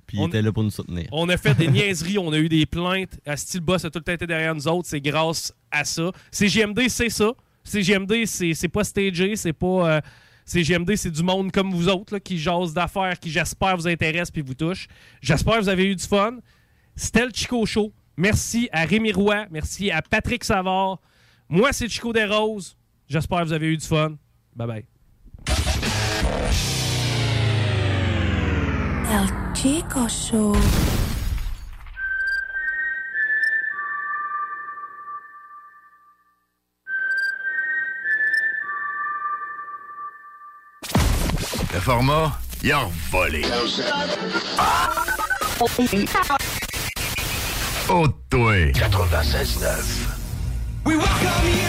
S14: Puis il était là pour nous soutenir.
S2: On a fait des niaiseries, on a eu des plaintes. À style boss a tout le temps été derrière nous autres. C'est grâce à ça. CGMD, c'est ça. CGMD, c'est c'est pas stagé, c'est pas. euh, CGMD, c'est du monde comme vous autres là, qui jase d'affaires, qui j'espère vous intéresse puis vous touche. J'espère que vous avez eu du fun. C'était le Chico Show. Merci à Rémi Roy. Merci à Patrick Savard. Moi, c'est Chico des Roses. J'espère que vous avez eu du fun. Bye bye.
S4: El Chico Show.
S34: Le format, il a volé. Oh, toi. 96.9.
S4: We welcome you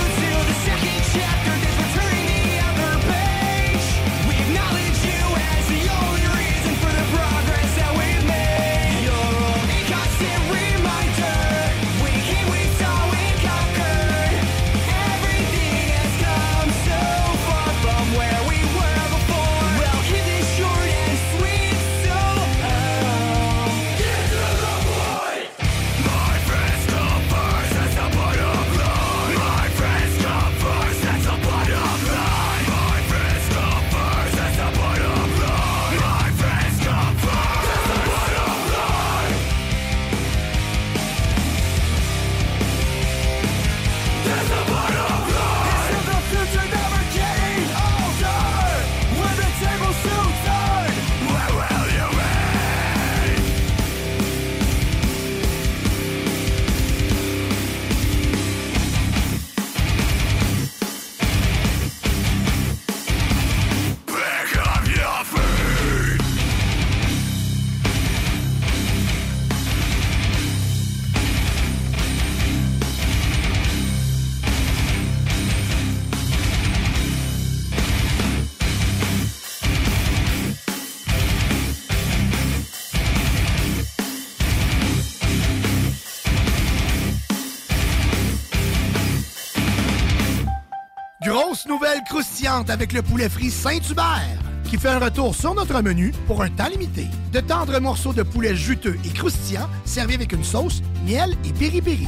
S11: croustillante avec le poulet frit Saint-Hubert qui fait un retour sur notre menu pour un temps limité. De tendres morceaux de poulet juteux et croustillants servis avec une sauce, miel et piri-piri.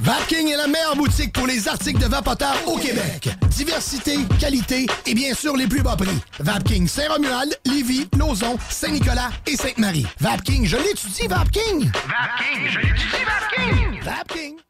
S11: Vapking est la meilleure boutique pour les articles de vapoteurs au Québec. Diversité, qualité et bien sûr les plus bas prix. Vapking Saint-Romuald, Lévis, Lauson, Saint-Nicolas et Sainte-Marie. Vapking, je l'étudie, Vapking! Vapking, je l'étudie, Vapking! Vapking!